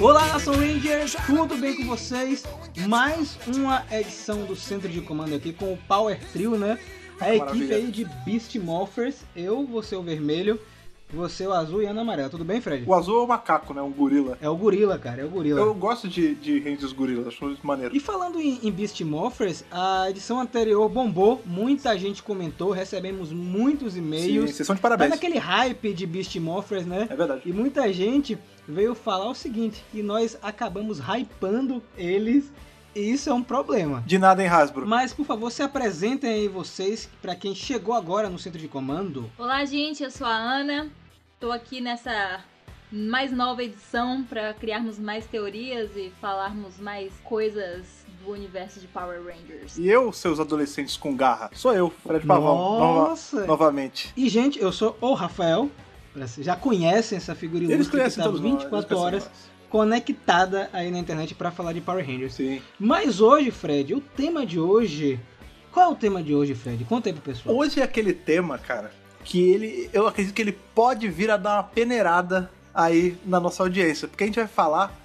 Olá, Nação Rangers, tudo bem com vocês? Mais uma edição do Centro de Comando aqui com o Power Trio, né? A equipe aí de Beast Morphers, eu, você o vermelho, você o azul e Ana amarela. Tudo bem, Fred? O azul é o macaco, né? Um gorila. É o gorila, cara, é o gorila. Eu gosto de, de Rangers gorilas, acho muito maneiro. E falando em, em Beast Morphers, a edição anterior bombou, muita gente comentou, recebemos muitos Sim, e-mails. vocês são de Tá parabéns. naquele hype de Beast Morphers, né? É verdade. E muita gente veio falar o seguinte, que nós acabamos hypando eles e isso é um problema. De nada, hein, Hasbro? Mas, por favor, se apresentem aí vocês, pra quem chegou agora no centro de comando. Olá, gente, eu sou a Ana. Tô aqui nessa mais nova edição para criarmos mais teorias e falarmos mais coisas do universo de Power Rangers. E eu, seus adolescentes com garra? Sou eu, Fred Pavão. nova- Nossa! novamente. E, gente, eu sou o Rafael. Já conhecem essa figura ilustre que tá todos nós, eles 24 conhecem horas nós. conectada aí na internet pra falar de Power Rangers. Sim. Mas hoje, Fred, o tema de hoje... Qual é o tema de hoje, Fred? Conta aí pro pessoal. Hoje é aquele tema, cara, que ele. Eu acredito que ele pode vir a dar uma peneirada aí na nossa audiência. Porque a gente vai falar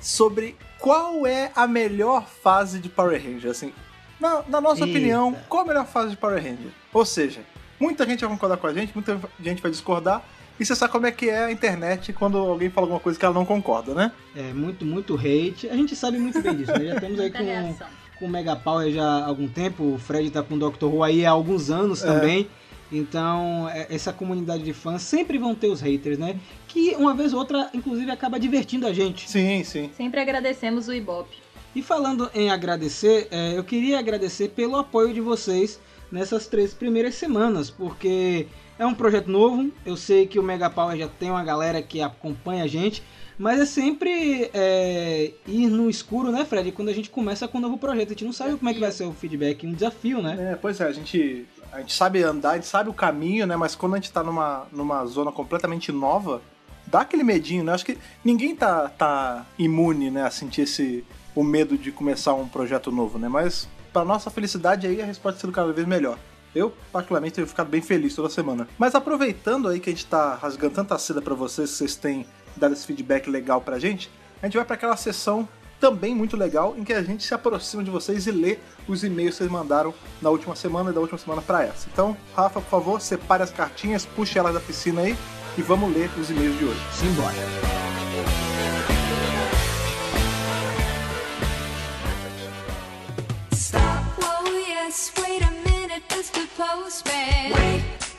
sobre qual é a melhor fase de Power Ranger. Assim, na, na nossa Eita. opinião, qual a melhor fase de Power Ranger? Ou seja, muita gente vai concordar com a gente, muita gente vai discordar. E você sabe como é que é a internet quando alguém fala alguma coisa que ela não concorda, né? É muito, muito hate. A gente sabe muito bem disso, né? Já estamos aí com, com o Mega Power já há algum tempo. O Fred tá com o Dr. Who aí há alguns anos É. também. Então, é- essa comunidade de fãs sempre vão ter os haters, né? Que uma vez ou outra, inclusive, acaba divertindo a gente. Sim, sim. Sempre agradecemos o Ibope. E falando em agradecer, é, eu queria agradecer pelo apoio de vocês nessas três primeiras semanas, porque é um projeto novo. Eu sei que o Mega Power já tem uma galera que acompanha a gente, mas é sempre é, ir no escuro, né, Fred? Quando a gente começa com um novo projeto, a gente não sabe como é que vai ser o feedback, um desafio, né? É, pois é, a gente, a gente sabe andar, a gente sabe o caminho, né? Mas quando a gente tá numa, numa zona completamente nova, dá aquele medinho, né? Acho que ninguém tá, tá imune, né, a sentir esse, o medo de começar um projeto novo, né? Mas pra nossa felicidade aí, a resposta sendo cada vez melhor. Eu, particularmente, tenho ficado bem feliz toda semana. Mas aproveitando aí que a gente tá rasgando tanta seda pra vocês, vocês têm dado esse feedback legal pra gente, a gente vai pra aquela sessão também muito legal em que a gente se aproxima de vocês e lê os e-mails que vocês mandaram na última semana e da última semana pra essa. Então, Rafa, por favor, separe as cartinhas, puxe elas da piscina aí e vamos ler os e-mails de hoje. Simbora.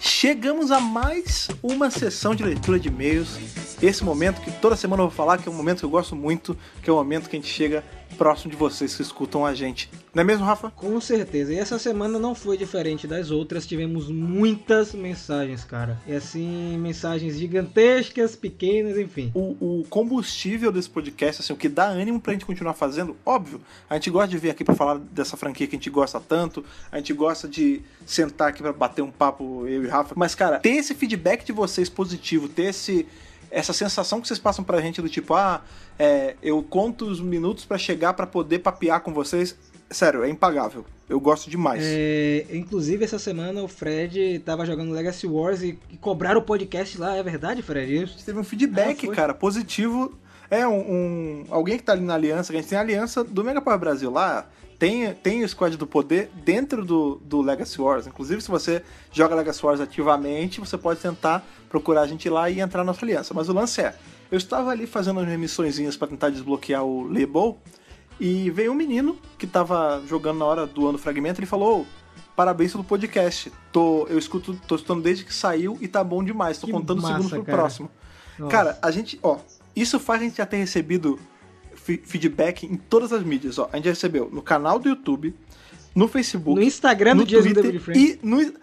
Chegamos a mais uma sessão de leitura de e-mails. Esse momento que toda semana eu vou falar, que é um momento que eu gosto muito, que é o momento que a gente chega próximo de vocês que escutam a gente. Não é mesmo, Rafa? Com certeza. E essa semana não foi diferente das outras. Tivemos muitas mensagens, cara. E assim, mensagens gigantescas, pequenas, enfim. O, o combustível desse podcast, assim, o que dá ânimo pra gente continuar fazendo, óbvio, a gente gosta de vir aqui pra falar dessa franquia que a gente gosta tanto, a gente gosta de sentar aqui pra bater um papo, eu e Rafa, mas, cara, ter esse feedback de vocês positivo, ter esse, essa sensação que vocês passam pra gente do tipo, ah, é, eu conto os minutos pra chegar pra poder papear com vocês, sério, é impagável. Eu gosto demais. É, inclusive, essa semana o Fred tava jogando Legacy Wars e, e cobraram o podcast lá. É verdade, Fred? A gente teve um feedback, Ah, cara, positivo. É um, um- Alguém que tá ali na aliança, que a gente tem a aliança do Mega Power Brasil lá. Tem, tem o Squad do Poder dentro do, do Legacy Wars. Inclusive, se você joga Legacy Wars ativamente, você pode tentar procurar a gente lá e entrar na nossa aliança. Mas o lance é: eu estava ali fazendo umas missõezinhas pra tentar desbloquear o Label. E veio um menino que tava jogando na hora do ano fragmento. Ele falou: "Ô, Parabéns pelo podcast. Tô, eu escuto, tô escutando desde que saiu e tá bom demais. Tô Que contando massa, segundos pro cara. próximo. Nossa. Cara, a gente, ó, isso faz a gente já ter recebido feedback em todas as mídias, ó. A gente já recebeu no canal do YouTube, no Facebook, no Instagram do no Dias do Twitter David e no,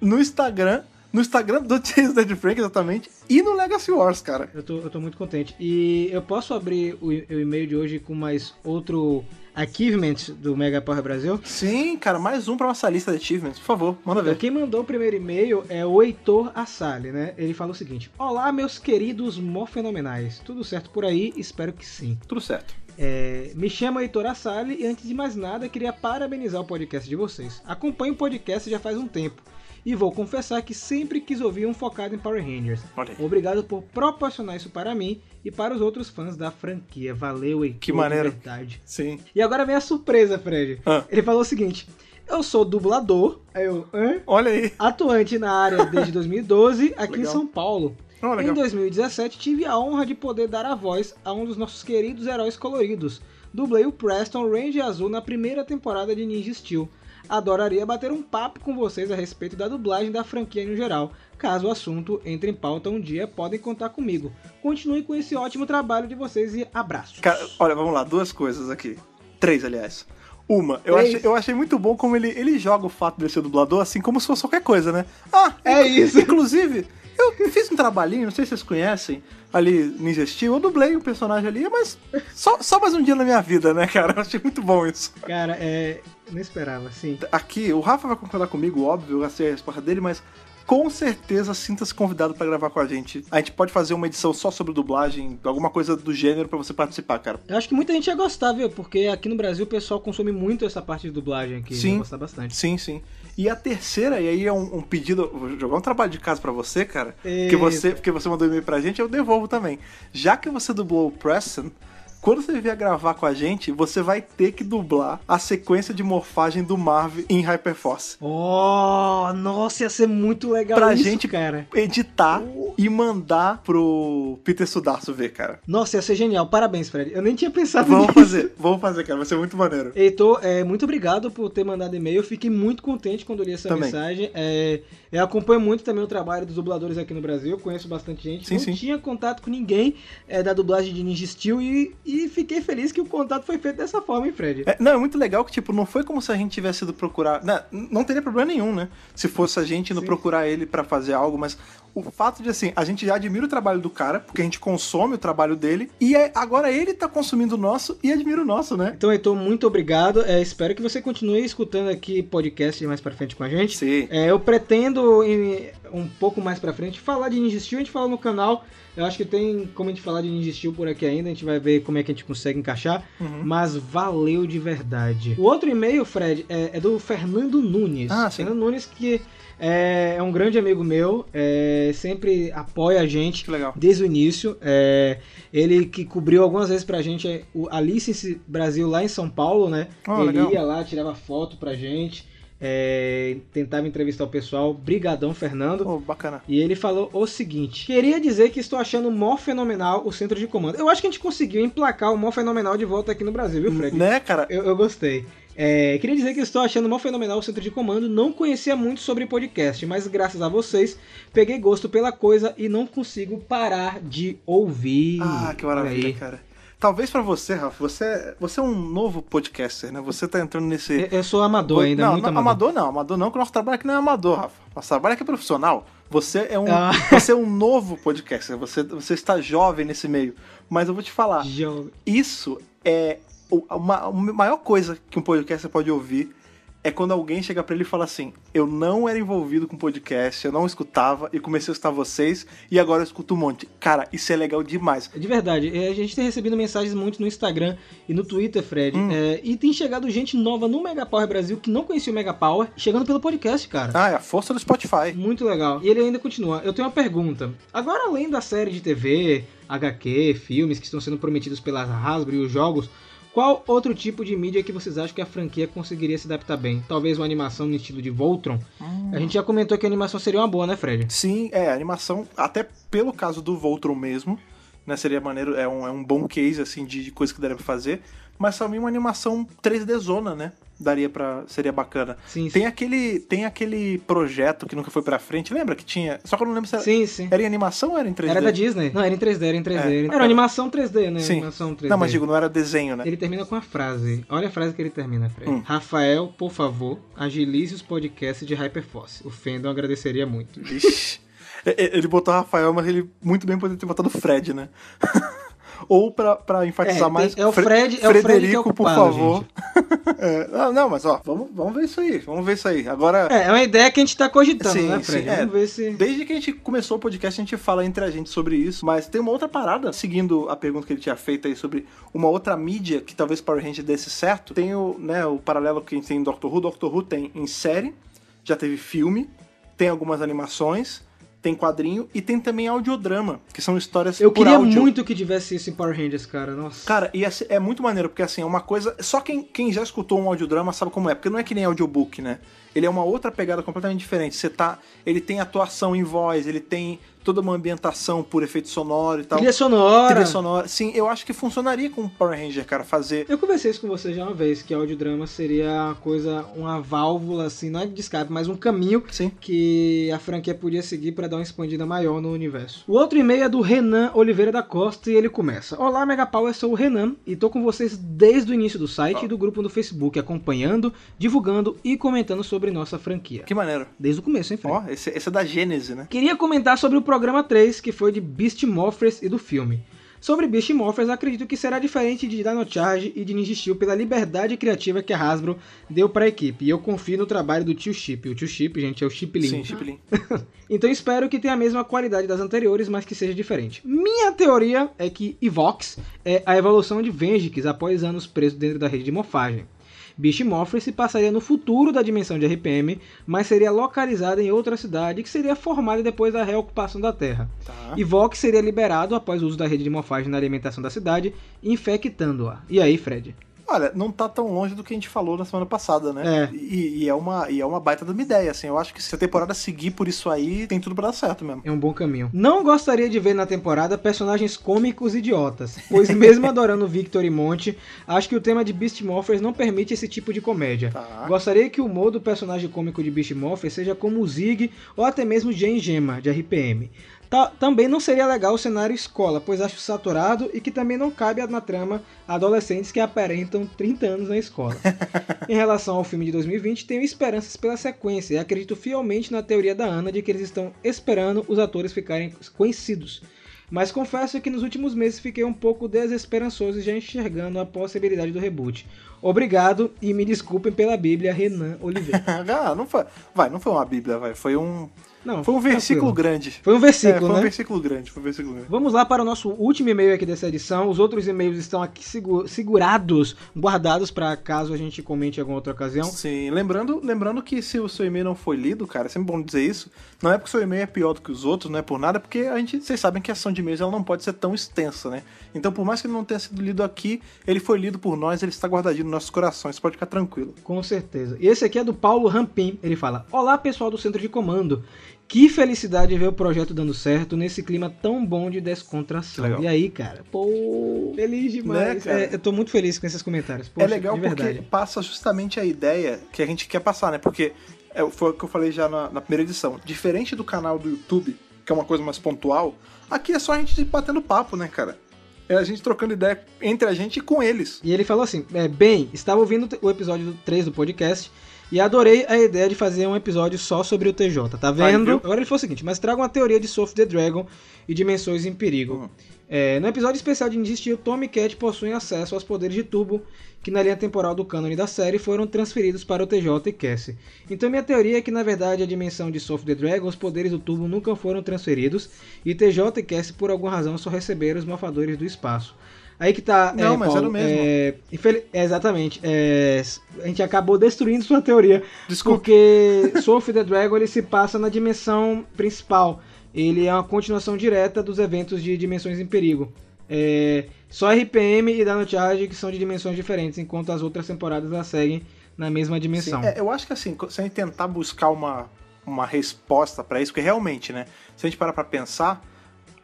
no Instagram, no Instagram do Jason Dead Frank, exatamente, e no Legacy Wars, cara. Eu tô, eu tô muito contente. E eu posso abrir o, o e-mail de hoje com mais outro achievement do Mega Power Brasil? Sim, cara, mais um pra nossa lista de achievements, por favor, manda Então, ver. quem mandou o primeiro e-mail é o Heitor Assali, né? Ele falou o seguinte: Olá, meus queridos morfenomenais. Tudo certo por aí? Espero que sim. Tudo certo. É, me chamo Heitor Assali e antes de mais nada queria parabenizar o podcast de vocês. Acompanho o podcast já faz um tempo e vou confessar que sempre quis ouvir um focado em Power Rangers. Obrigado por proporcionar isso para mim e para os outros fãs da franquia. Valeu, Heitor, Que maneiro. verdade. Sim. E agora vem a surpresa, Fred. Ah. Ele falou o seguinte: Eu sou dublador, eu? Olha aí. atuante na área desde 2012 aqui Legal. em São Paulo. Oh, Em legal. 2017 tive a honra de poder dar a voz a um dos nossos queridos heróis coloridos. Dublei o Preston Ranger Azul na primeira temporada de Ninja Steel. Adoraria bater um papo com vocês a respeito da dublagem da franquia no geral. Caso o assunto entre em pauta um dia, podem contar comigo. Continue com esse ótimo trabalho de vocês e abraços. Cara, olha, vamos lá, duas coisas aqui. Três, aliás. Uma, eu achei, eu achei muito bom como ele, ele joga o fato de ser dublador assim como se fosse qualquer coisa, né? Ah, É isso. Inclusive, eu fiz um trabalhinho, não sei se vocês conhecem, ali Ninja Steel, eu dublei um personagem ali, mas só, só mais um dia na minha vida, né, cara? Eu achei muito bom isso. Cara, é. Não esperava, sim. Aqui, o Rafa vai concordar comigo, óbvio, eu sei a resposta dele, mas com certeza sinta-se convidado pra gravar com a gente. A gente pode fazer uma edição só sobre dublagem, alguma coisa do gênero pra você participar, cara. Eu acho que muita gente ia gostar, viu? Porque aqui no Brasil o pessoal consome muito essa parte de dublagem aqui. Sim. Ia gostar bastante. Sim, sim. E a terceira, e aí é um, um pedido, vou jogar um trabalho de casa pra você, cara, que você, porque você mandou e-mail pra gente, eu devolvo também. Já que você dublou o Preston, quando você vier gravar com a gente, você vai ter que dublar a sequência de morfagem do Marv em Hyperforce. Oh, nossa, ia ser muito legal Pra isso, gente- cara. Editar e mandar pro Peter Sudarso ver, cara. Nossa, ia ser genial. Parabéns, Fred. Eu nem tinha pensado Vamos nisso. fazer, vamos fazer, cara, vai ser muito maneiro. Heitor, é, muito obrigado por ter mandado e-mail. Eu fiquei muito contente quando li essa Também. mensagem. É, eu acompanho muito também o trabalho dos dubladores aqui no Brasil. Conheço bastante gente. Sim, Não sim. tinha contato com ninguém é, da dublagem de Ninja Steel e, e fiquei feliz que o contato foi feito dessa forma, hein, Fred? É, não, é muito legal que, tipo, não foi como se a gente tivesse ido procurar. Não, não teria problema nenhum, né? Se fosse a gente indo Sim. procurar ele pra fazer algo, mas o fato de, assim, a gente já admira o trabalho do cara, porque a gente consome o trabalho dele, e é- agora ele tá consumindo o nosso e admira o nosso, né? Então, Heitor, muito obrigado. É, espero que você continue escutando aqui podcast mais pra frente com a gente. Sim. É, eu pretendo, em- um pouco mais pra frente, falar de Ninja Steel. A gente fala no canal. Eu acho que tem como a gente falar de Ninja Steel por aqui ainda. A gente vai ver como é que a gente consegue encaixar. Uhum. Mas valeu de verdade. O outro e-mail, Fred, é, é do Fernando Nunes. Ah, sim. Fernando Nunes que é, é um grande amigo meu. é, sempre apoia a gente. Que legal. Desde o início, é, ele que cobriu algumas vezes pra gente é, o- a License Brasil lá em São Paulo, né? Ah, ele legal. ia lá, tirava foto pra gente, é, tentava entrevistar o pessoal. Brigadão, Fernando. Oh, bacana. E ele falou o seguinte: Queria dizer que estou achando mó fenomenal o centro de comando. Eu acho que a gente conseguiu emplacar o mó fenomenal de volta aqui no Brasil, viu, Fred? Né, cara? Eu, eu gostei. É, queria dizer que estou achando mó fenomenal o centro de comando. Não conhecia muito sobre podcast, mas graças a vocês peguei gosto pela coisa e não consigo parar de ouvir. Ah, que maravilha, cara. Talvez pra você, Rafa, você, você é um novo podcaster, né? Você tá entrando nesse. Eu, eu sou amador ainda, não, muito não, amador. amador não, amador não, que o nosso trabalho aqui não é amador, Rafa. Nosso trabalho aqui é profissional. Você é um, Ah. você é um novo podcaster, você, você está jovem nesse meio. Mas eu vou te falar, Jovem. isso é uma, a maior coisa que um podcaster pode ouvir é quando alguém chega pra ele e fala assim: Eu não era envolvido com podcast, eu não escutava e comecei a escutar vocês e agora eu escuto um monte. Cara, isso é legal demais. De verdade, é, a gente tem recebido mensagens muito no Instagram e no Twitter, Fred. Hum. é, e tem chegado gente nova no Mega Power Brasil que não conhecia o Mega Power, chegando pelo podcast, cara. Ah, é a força do Spotify. Muito legal. E ele ainda continua. Eu tenho uma pergunta. Agora, além da série de TV, HQ, filmes que estão sendo prometidos pela Hasbro e os jogos, qual outro tipo de mídia que vocês acham que a franquia conseguiria se adaptar bem? Talvez uma animação no estilo de Voltron? Hum. A gente já comentou que a animação seria uma boa, né, Fred? Sim, é, a animação, até pelo caso do Voltron mesmo, né, seria maneiro, é um, é um bom case, assim, de, de coisa que daria pra fazer, mas também uma animação 3D zona, né, daria pra, seria bacana. Sim, Tem aquele, tem aquele projeto que nunca foi pra frente, lembra que tinha, só que eu não lembro se era, sim. sim. era em animação ou era em 3D? Era da Disney? Não, era em 3D, era em 3D. É, era uma animação 3D, né? Sim. Animação 3D. Não, mas digo, não era desenho, né? Ele termina com a frase. Olha a frase que ele termina, Fred. Hum. Rafael, por favor, agilize os podcasts de Hyperforce. O Fendon agradeceria muito. Vixe. E- Ele botou Rafael, mas ele muito bem poderia ter botado Fred, né? Ou pra, pra enfatizar tem- mais. é o Fre- Fred, é o Fred que é Frederico, o por favor. É, não, não, mas ó, vamos, vamos ver isso aí. Vamos ver isso aí. Agora. É, é uma ideia que a gente tá cogitando, Sim, né, Fred? sim, é. Vamos ver se. Desde que a gente começou o podcast, a gente fala entre a gente sobre isso, mas tem uma outra parada, seguindo a pergunta que ele tinha feito aí sobre uma outra mídia que talvez Power Ranger desse certo. Tem o, né, o paralelo que a gente tem em Doctor Who. Doctor Who tem em série, já teve filme, tem algumas animações, tem quadrinho e tem também audiodrama, que são histórias Eu queria áudio. muito que tivesse isso em Power Rangers, cara. Nossa. Cara, e assim, é muito maneiro, porque assim, é uma coisa. Só quem, quem já escutou um audiodrama sabe como é, porque não é que nem audiobook, né? Ele é uma outra pegada completamente diferente. Você tá. Ele tem atuação em voz, ele tem toda uma ambientação por efeito sonoro e tal. Trilha sonora. Trilha sonora. Sim, eu acho que funcionaria com o Power Ranger, cara, fazer. Eu conversei isso com você já uma vez, que audiodrama seria uma coisa, uma válvula, assim, não é de escape, mas um caminho Sim. que a franquia podia seguir para dar uma expandida maior no universo. O outro e-mail é do Renan Oliveira da Costa e ele começa: Olá, Mega Power, sou o Renan e tô com vocês desde o início do site e do grupo no Facebook, acompanhando, divulgando e comentando sobre nossa franquia. Que maneiro. Desde o começo, hein, Fred? Ó, esse, esse é da Gênese, né? Queria comentar sobre o programa 3, que foi de Beast Morphers e do filme. Sobre Beast Morphers, acredito que será diferente de Dino Charge e de Ninja Steel pela liberdade criativa que a Hasbro deu para a equipe. E eu confio no trabalho do tio Chip. O tio Chip, gente, é o Chip Lin. Sim, Chip Lin. Então espero que tenha a mesma qualidade das anteriores, mas que seja diferente. Minha teoria é que Evox é a evolução de Vengix após anos preso dentro da rede de morfagem. Beast Morphers se passaria no futuro da dimensão de RPM, mas seria localizada em outra cidade que seria formada depois da reocupação da Terra. Tá. E Vox seria liberado após o uso da rede de morfagem na alimentação da cidade, infectando-a. E aí, Fred? Olha, não tá tão longe do que a gente falou na semana passada, né? É. E, e é uma, e é uma baita de uma ideia, assim. Eu acho que se a temporada seguir por isso aí, tem tudo pra dar certo mesmo. É um bom caminho. Não gostaria de ver na temporada personagens cômicos idiotas, pois mesmo adorando Victor e Monte, acho que o tema de Beast Morphers não permite esse tipo de comédia. Tá. Gostaria que o humor do personagem cômico de Beast Morphers seja como o Zig ou até mesmo Jane Gemma, de RPM. Ta- também não seria legal o cenário escola, pois acho saturado e que também não cabe na trama adolescentes que aparentam 30 anos na escola. em relação ao filme de 2020, tenho esperanças pela sequência e acredito fielmente na teoria da Ana de que eles estão esperando os atores ficarem conhecidos. Mas confesso que nos últimos meses fiquei um pouco desesperançoso já enxergando a possibilidade do reboot. Obrigado e me desculpem pela Bíblia, Renan Oliveira. ah, não foi. Vai, não foi uma Bíblia, vai. Foi um. Não, Foi um versículo tranquilo. grande. Foi um É, versículo, foi um né? versículo grande, foi um versículo grande. Vamos lá para o nosso último e-mail aqui dessa edição. Os outros e-mails estão aqui segu- segurados, guardados para caso a gente comente em alguma outra ocasião. Sim, lembrando, lembrando que se o seu e-mail não foi lido, cara, é sempre bom dizer isso. Não é porque o seu e-mail é pior do que os outros, não é por nada, é porque a gente, vocês sabem que a ação de e-mails ela não pode ser tão extensa, né? Então, por mais que ele não tenha sido lido aqui, ele foi lido por nós, ele está guardadinho nos nossos corações, pode ficar tranquilo. Com certeza. E esse aqui é do Paulo Rampim. Ele fala: Olá, pessoal do Centro de Comando. Que felicidade ver o projeto dando certo nesse clima tão bom de descontração. Legal. E aí, cara? Pô, feliz demais. Né, cara? É, eu tô muito feliz com esses comentários. Poxa, é legal de porque passa justamente a ideia que a gente quer passar, né? Porque é, foi o que eu falei já na, na primeira edição. Diferente do canal do YouTube, que é uma coisa mais pontual, aqui é só a gente batendo papo, né, cara? É a gente trocando ideia entre a gente e com eles. E ele falou assim: é, Bem, estava ouvindo o episódio 3 do podcast e adorei a ideia de fazer um episódio só sobre o TJ. Tá vendo? Agora ele falou o seguinte: Mas traga uma teoria de Soft the Dragon e Dimensões em Perigo. Uhum. É, no episódio especial de Ninja Steel, Tom e Cat possuem acesso aos poderes de Turbo que na linha temporal do cânone da série foram transferidos para o TJ e Cassie. Então minha teoria é que na verdade a dimensão de Soft the Dragon, os poderes do Turbo nunca foram transferidos e TJ e Cassie por alguma razão só receberam os morfadores do espaço. Aí que tá. Não, é, mas Paulo, era o mesmo. é, infeli- é, exatamente. é, a gente acabou destruindo sua teoria. Desculpa. Porque Soul of the Dragon ele se passa na dimensão principal. Ele é uma continuação direta dos eventos de Dimensões em Perigo. É, só RPM e Dino Charge que são de dimensões diferentes, enquanto as outras temporadas elas seguem na mesma dimensão. Sim, é, eu acho que assim, se a gente tentar buscar uma, uma resposta pra isso, porque realmente, né? Se a gente parar pra pensar,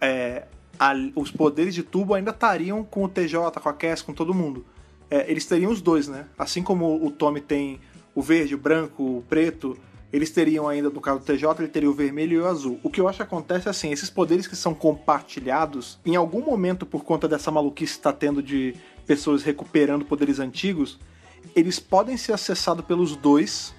é, a- os poderes de Turbo ainda estariam com o TJ, com a Cass, com todo mundo. É, eles teriam os dois, né? Assim como o Tommy tem o verde, o branco, o preto, eles teriam ainda, no caso do TJ, ele teria o vermelho e o azul. O que eu acho que acontece é assim, esses poderes que são compartilhados, em algum momento, por conta dessa maluquice que está tendo de pessoas recuperando poderes antigos, eles podem ser acessados pelos dois,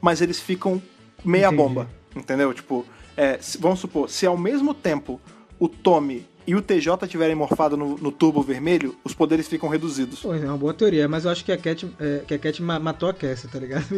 mas eles ficam meia Entendi. bomba, entendeu? Tipo, é, vamos supor, se ao mesmo tempo o Tommy e o TJ tiverem morfado no, no turbo vermelho, os poderes ficam reduzidos. Pô, é uma boa teoria, mas eu acho que a Cat, é, que a Cat ma- matou a Cassie, tá ligado?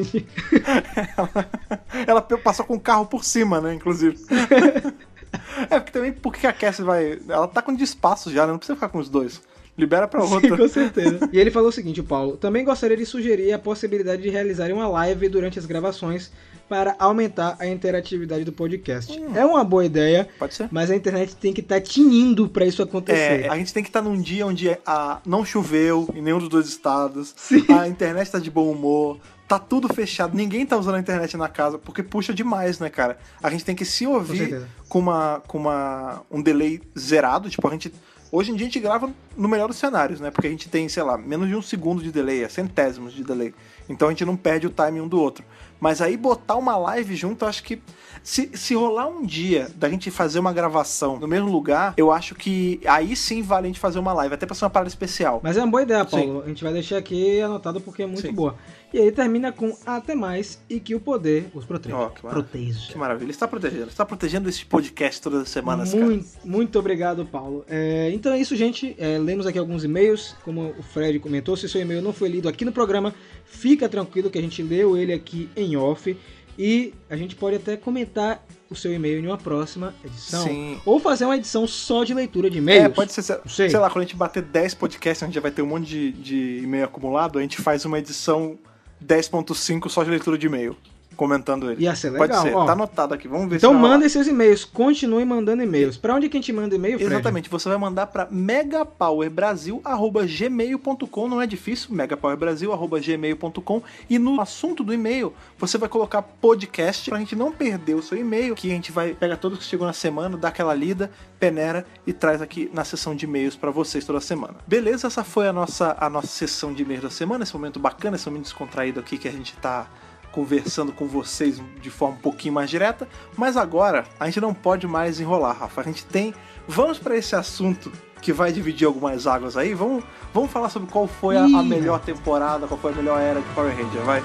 Ela pe- passou com o carro por cima, né, inclusive. é, porque também, por que a Cassie vai... Ela tá com espaço já, né? Não precisa ficar com os dois. Libera pra Sim, outra. com certeza. e ele falou o seguinte, o Paulo. Também gostaria de sugerir a possibilidade de realizar uma live durante as gravações para aumentar a interatividade do podcast. Hum. É uma boa ideia, Pode ser? mas a internet tem que estar tinindo para isso acontecer. É, a gente tem que estar num dia onde a, não choveu em nenhum dos dois estados, Sim. a internet tá de bom humor, tá tudo fechado, ninguém tá usando a internet na casa, porque puxa demais, né, cara? A gente tem que se Com ouvir certeza. com, uma, com uma, um delay zerado, tipo, a gente. Hoje em dia a gente grava no melhor dos cenários, né? Porque a gente tem, sei lá, menos de um segundo de delay, é centésimos de delay. Então a gente não perde o time um do outro. Mas aí botar uma live junto, eu acho que. Se, se rolar um dia da gente fazer uma gravação no mesmo lugar, eu acho que aí sim vale a gente fazer uma live, até pra ser uma parada especial. Mas é uma boa ideia, Paulo. A gente vai deixar aqui anotado porque é muito Sim. boa. E aí termina com até mais e que o poder os proteja. Ó, que maravilha. proteja. Que maravilha. Ele está protegendo. Ele está protegendo esse podcast todas as semanas, cara. Muito, muito obrigado, Paulo. É, então é isso, gente. É, lemos aqui alguns e-mails, como o Fred comentou. Se seu e-mail não foi lido aqui no programa, fica tranquilo que a gente leu ele aqui em off. E a gente pode até comentar o seu e-mail em uma próxima edição. Sim. Ou fazer uma edição só de leitura de e-mails. É, pode ser. Sei. sei. lá, quando a gente bater 10 podcasts, a gente já vai ter um monte de, de e-mail acumulado, a gente faz uma edição 10.5 só de leitura de e-mail, comentando ele. Ia ser Pode legal. ser, ó. tá anotado aqui. Vamos ver Então mandem seus e-mails, continue mandando e-mails. Pra onde que a gente manda e-mail, Fred? Exatamente, você vai mandar para megapowerbrasil.gmail.com, não é difícil, megapowerbrasil.gmail.com e no assunto do e-mail você vai colocar podcast pra gente não perder o seu e-mail, que a gente vai pegar todos que chegou na semana, dá aquela lida, peneira e traz aqui na sessão de e-mails para vocês toda semana. Beleza? Essa foi a nossa, a nossa sessão de e-mails da semana, esse momento bacana, esse momento descontraído aqui que a gente tá conversando com vocês de forma um pouquinho mais direta, mas agora a gente não pode mais enrolar, Rafa. A gente tem. Vamos para esse assunto que vai dividir algumas águas aí. Vamos, vamos falar sobre qual foi a, a melhor temporada, qual foi a melhor era de Power Ranger, vai.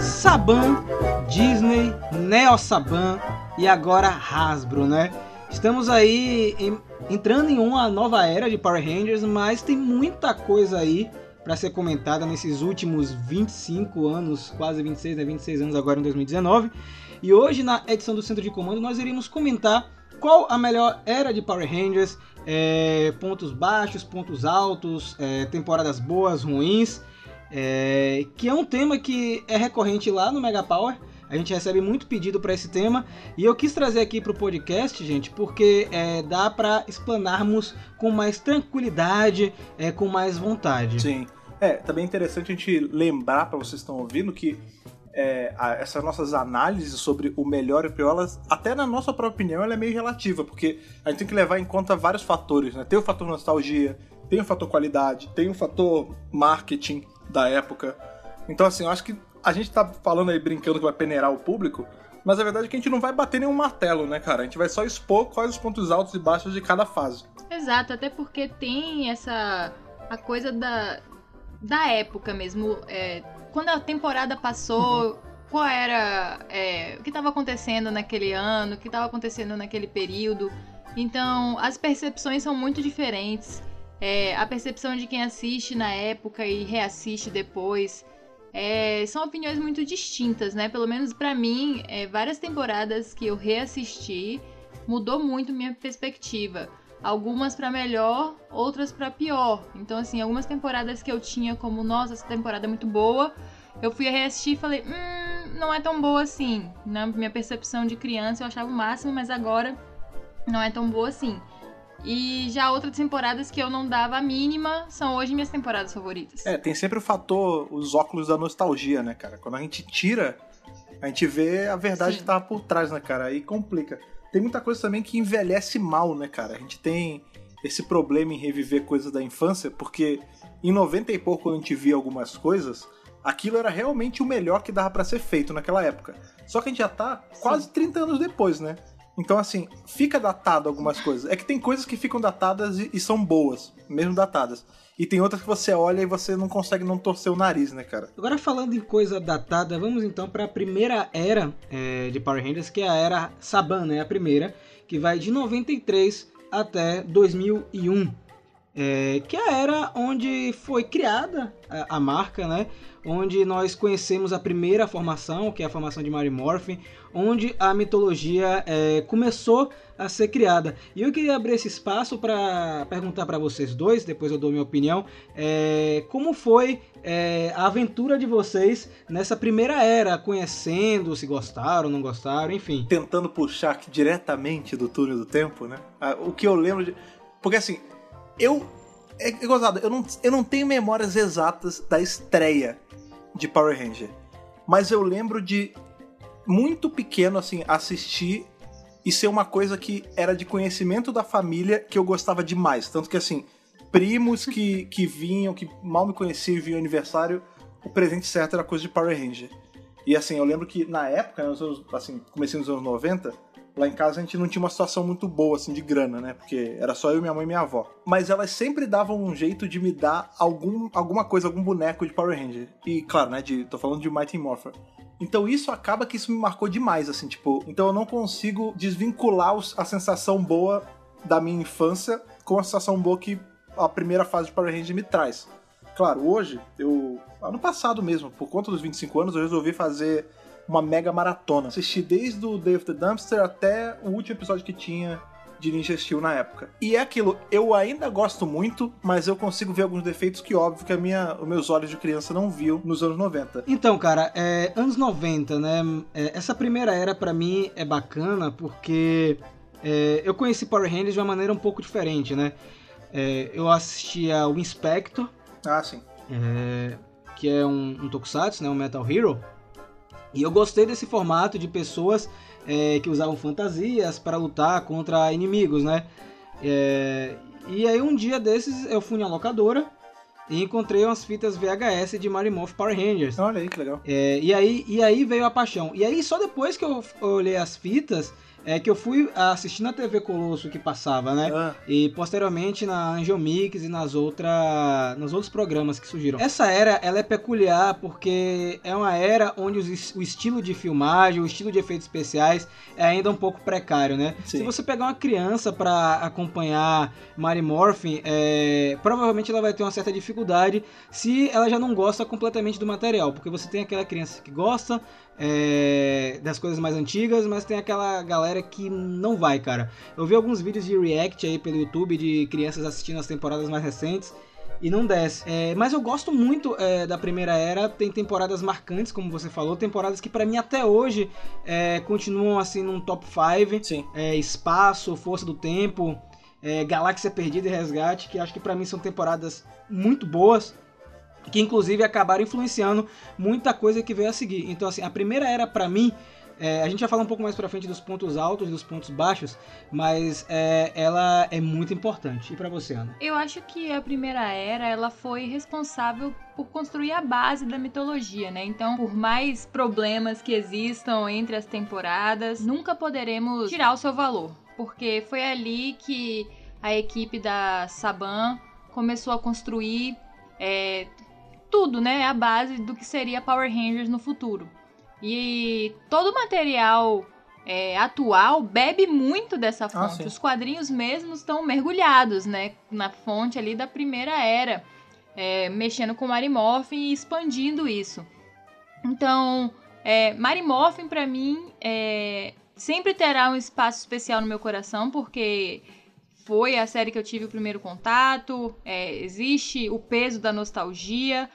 Saban, Disney, Neo Saban e agora Hasbro, né? Estamos aí em- entrando em uma nova era de Power Rangers, mas tem muita coisa aí para ser comentada nesses últimos 25 anos, quase 26, né? 26 anos agora em 2019. E hoje na edição do Centro de Comando nós iremos comentar qual a melhor era de Power Rangers, é, pontos baixos, pontos altos, é, temporadas boas, ruins. É, que é um tema que é recorrente lá no Mega Power. A gente recebe muito pedido para esse tema e eu quis trazer aqui para o podcast, gente, porque é, dá para explanarmos com mais tranquilidade, é, com mais vontade. Sim. É, também é interessante a gente lembrar para vocês que estão ouvindo que é, a- essas nossas análises sobre o melhor e o pior, elas, até na nossa própria opinião, ela é meio relativa, porque a gente tem que levar em conta vários fatores, né? Tem o fator nostalgia, tem o fator qualidade, tem o fator marketing da época. Então, assim, eu acho que a gente tá falando aí brincando que vai peneirar o público, mas a verdade é que a gente não vai bater nenhum martelo, né, cara? A gente vai só expor quais os pontos altos e baixos de cada fase. Exato, até porque tem essa a coisa da, da época mesmo. é, quando a temporada passou, qual era é, o que estava acontecendo naquele ano, o que estava acontecendo naquele período. Então, as percepções são muito diferentes. É, a percepção de quem assiste na época e reassiste depois é, são opiniões muito distintas, né? Pelo menos pra mim, é, várias temporadas que eu reassisti mudou muito minha perspectiva. Algumas pra melhor, outras pra pior. Então, assim, algumas temporadas que eu tinha como, nossa, essa temporada é muito boa, eu fui reassistir e falei, hum, não é tão boa assim. Na minha percepção de criança eu achava o máximo, mas agora não é tão boa assim. E já outras temporadas que eu não dava a mínima são hoje minhas temporadas favoritas. É, tem sempre o fator, os óculos da nostalgia, né, cara? Quando a gente tira, a gente vê a verdade Sim. que tava por trás, né, cara? Aí complica. Tem muita coisa também que envelhece mal, né, cara? A gente tem esse problema em reviver coisas da infância, porque em 90 e pouco, quando a gente via algumas coisas, aquilo era realmente o melhor que dava pra ser feito naquela época. Só que a gente já tá quase 30 anos depois, né? Então, assim, fica datado algumas coisas. É que tem coisas que ficam datadas e, e são boas, mesmo datadas. E tem outras que você olha e você não consegue não torcer o nariz, né, cara? Agora falando em coisa datada, vamos então para a primeira era é, de Power Rangers, que é a era Saban, né? A primeira, que vai de 93 até 2001. é, que é a era onde foi criada a, a, marca, né? Onde nós conhecemos a primeira formação, que é a formação de Mary Morphin, onde a mitologia é, começou a ser criada. E eu queria abrir esse espaço para perguntar para vocês dois, depois eu dou minha opinião, é, como foi é, a aventura de vocês nessa primeira era, conhecendo, se gostaram, não gostaram, enfim. Tentando puxar diretamente do túnel do tempo, né? Ah, O que eu lembro de. Porque assim, eu. É, é gozado, eu não, eu não tenho memórias exatas da estreia de Power Ranger. Mas eu lembro de muito pequeno, assim, assistir e ser uma coisa que era de conhecimento da família que eu gostava demais. Tanto que, assim, primos que, que vinham, que mal me conheciam e vinham aniversário, o presente certo era coisa de Power Ranger. E, assim, eu lembro que na época, nos anos, assim, comecei nos anos 90, lá em casa a gente não tinha uma situação muito boa, assim, de grana, né? Porque era só eu, minha mãe e minha avó. Mas elas sempre davam um jeito de me dar algum, alguma coisa, algum boneco de Power Ranger. E, claro, né? De, tô falando de Mighty Morphin. Então isso acaba que isso me marcou demais, assim, tipo... Então eu não consigo desvincular a sensação boa da minha infância com a sensação boa que a primeira fase de Power Ranger me traz. Claro, hoje, eu... Ano passado mesmo, por conta dos 25 anos, eu resolvi fazer uma mega maratona. Assisti desde o Day of the Dumpster até o último episódio que tinha de Ninja Steel na época. E é aquilo, eu ainda gosto muito, mas eu consigo ver alguns defeitos que, óbvio, que a minha, os meus olhos de criança não viam nos anos 90. Então, cara, é, anos 90, né? é, essa primeira era pra mim é bacana porque é, eu conheci Power Rangers de uma maneira um pouco diferente, né? É, eu assistia o Inspector, Ah, sim. é, que é um, um tokusatsu, né? Um Metal Hero. E eu gostei desse formato de pessoas é, que usavam fantasias para lutar contra inimigos, né? É, e aí um dia desses eu fui na locadora e encontrei umas fitas VHS de Morphin Power Rangers. Olha aí que legal. É, e, aí, e aí veio a paixão. E aí só depois que eu olhei as fitas é que eu fui assistir na TV Colosso que passava, né? Ah, E posteriormente na Angel Mix e nas outras nos outros programas que surgiram. Essa era ela é peculiar porque é uma era onde os o estilo de filmagem, o estilo de efeitos especiais é ainda um pouco precário, né? Sim. Se você pegar uma criança para acompanhar Mary Morphin, é, provavelmente ela vai ter uma certa dificuldade se ela já não gosta completamente do material, porque você tem aquela criança que gosta é, das coisas mais antigas, mas tem aquela galera que não vai, cara. Eu vi alguns vídeos de react aí pelo YouTube de crianças assistindo as temporadas mais recentes e não desce. É, mas eu gosto muito é, da primeira era, tem temporadas marcantes, como você falou, temporadas que pra mim até hoje é, continuam assim num top 5 sim. é, Espaço, Força do Tempo, é, Galáxia Perdida e Resgate, que acho que pra mim são temporadas muito boas, que inclusive acabaram influenciando muita coisa que veio a seguir. Então, assim, a primeira era pra mim. é, a gente vai falar um pouco mais pra frente dos pontos altos e dos pontos baixos, mas é, ela é muito importante. E pra você, Ana? Eu acho que a primeira era, ela foi responsável por construir a base da mitologia, né? Então, por mais problemas que existam entre as temporadas, nunca poderemos tirar o seu valor, porque foi ali que a equipe da Saban começou a construir é, tudo, né? A base do que seria Power Rangers no futuro. E todo o material é, atual bebe muito dessa fonte. sim. Os quadrinhos mesmos estão mergulhados, né? Na fonte ali da primeira era. é, mexendo com Mary Morphin e expandindo isso. Então, é, Mary Morphin, pra mim, é, sempre terá um espaço especial no meu coração, porque foi a série que eu tive o primeiro contato, é, existe o peso da nostalgia,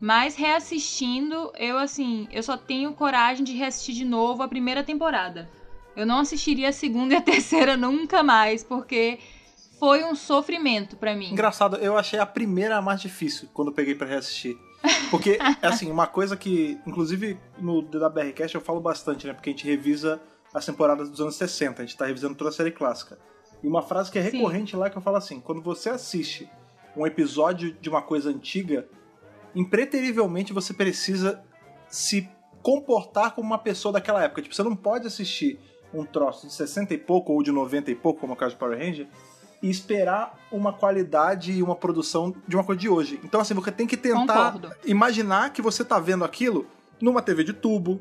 mas reassistindo, eu assim, eu só tenho coragem de reassistir de novo a primeira temporada. Eu não assistiria a segunda e a terceira nunca mais, porque foi um sofrimento pra mim. Engraçado, eu achei a primeira a mais difícil quando eu peguei pra reassistir. Porque, é assim, uma coisa que, inclusive no DWRcast eu falo bastante, né? Porque a gente revisa as temporadas dos anos 60, a gente tá revisando toda a série clássica. E uma frase que é Sim. recorrente lá que eu falo assim: quando você assiste um episódio de uma coisa antiga, impreterivelmente você precisa se comportar como uma pessoa daquela época. Tipo, você não pode assistir um troço de 60 e pouco ou de 90 e pouco, como é o caso de Power Ranger, e esperar uma qualidade e uma produção de uma coisa de hoje. Então, assim, você tem que tentar Concordo. imaginar que você tá vendo aquilo numa TV de tubo,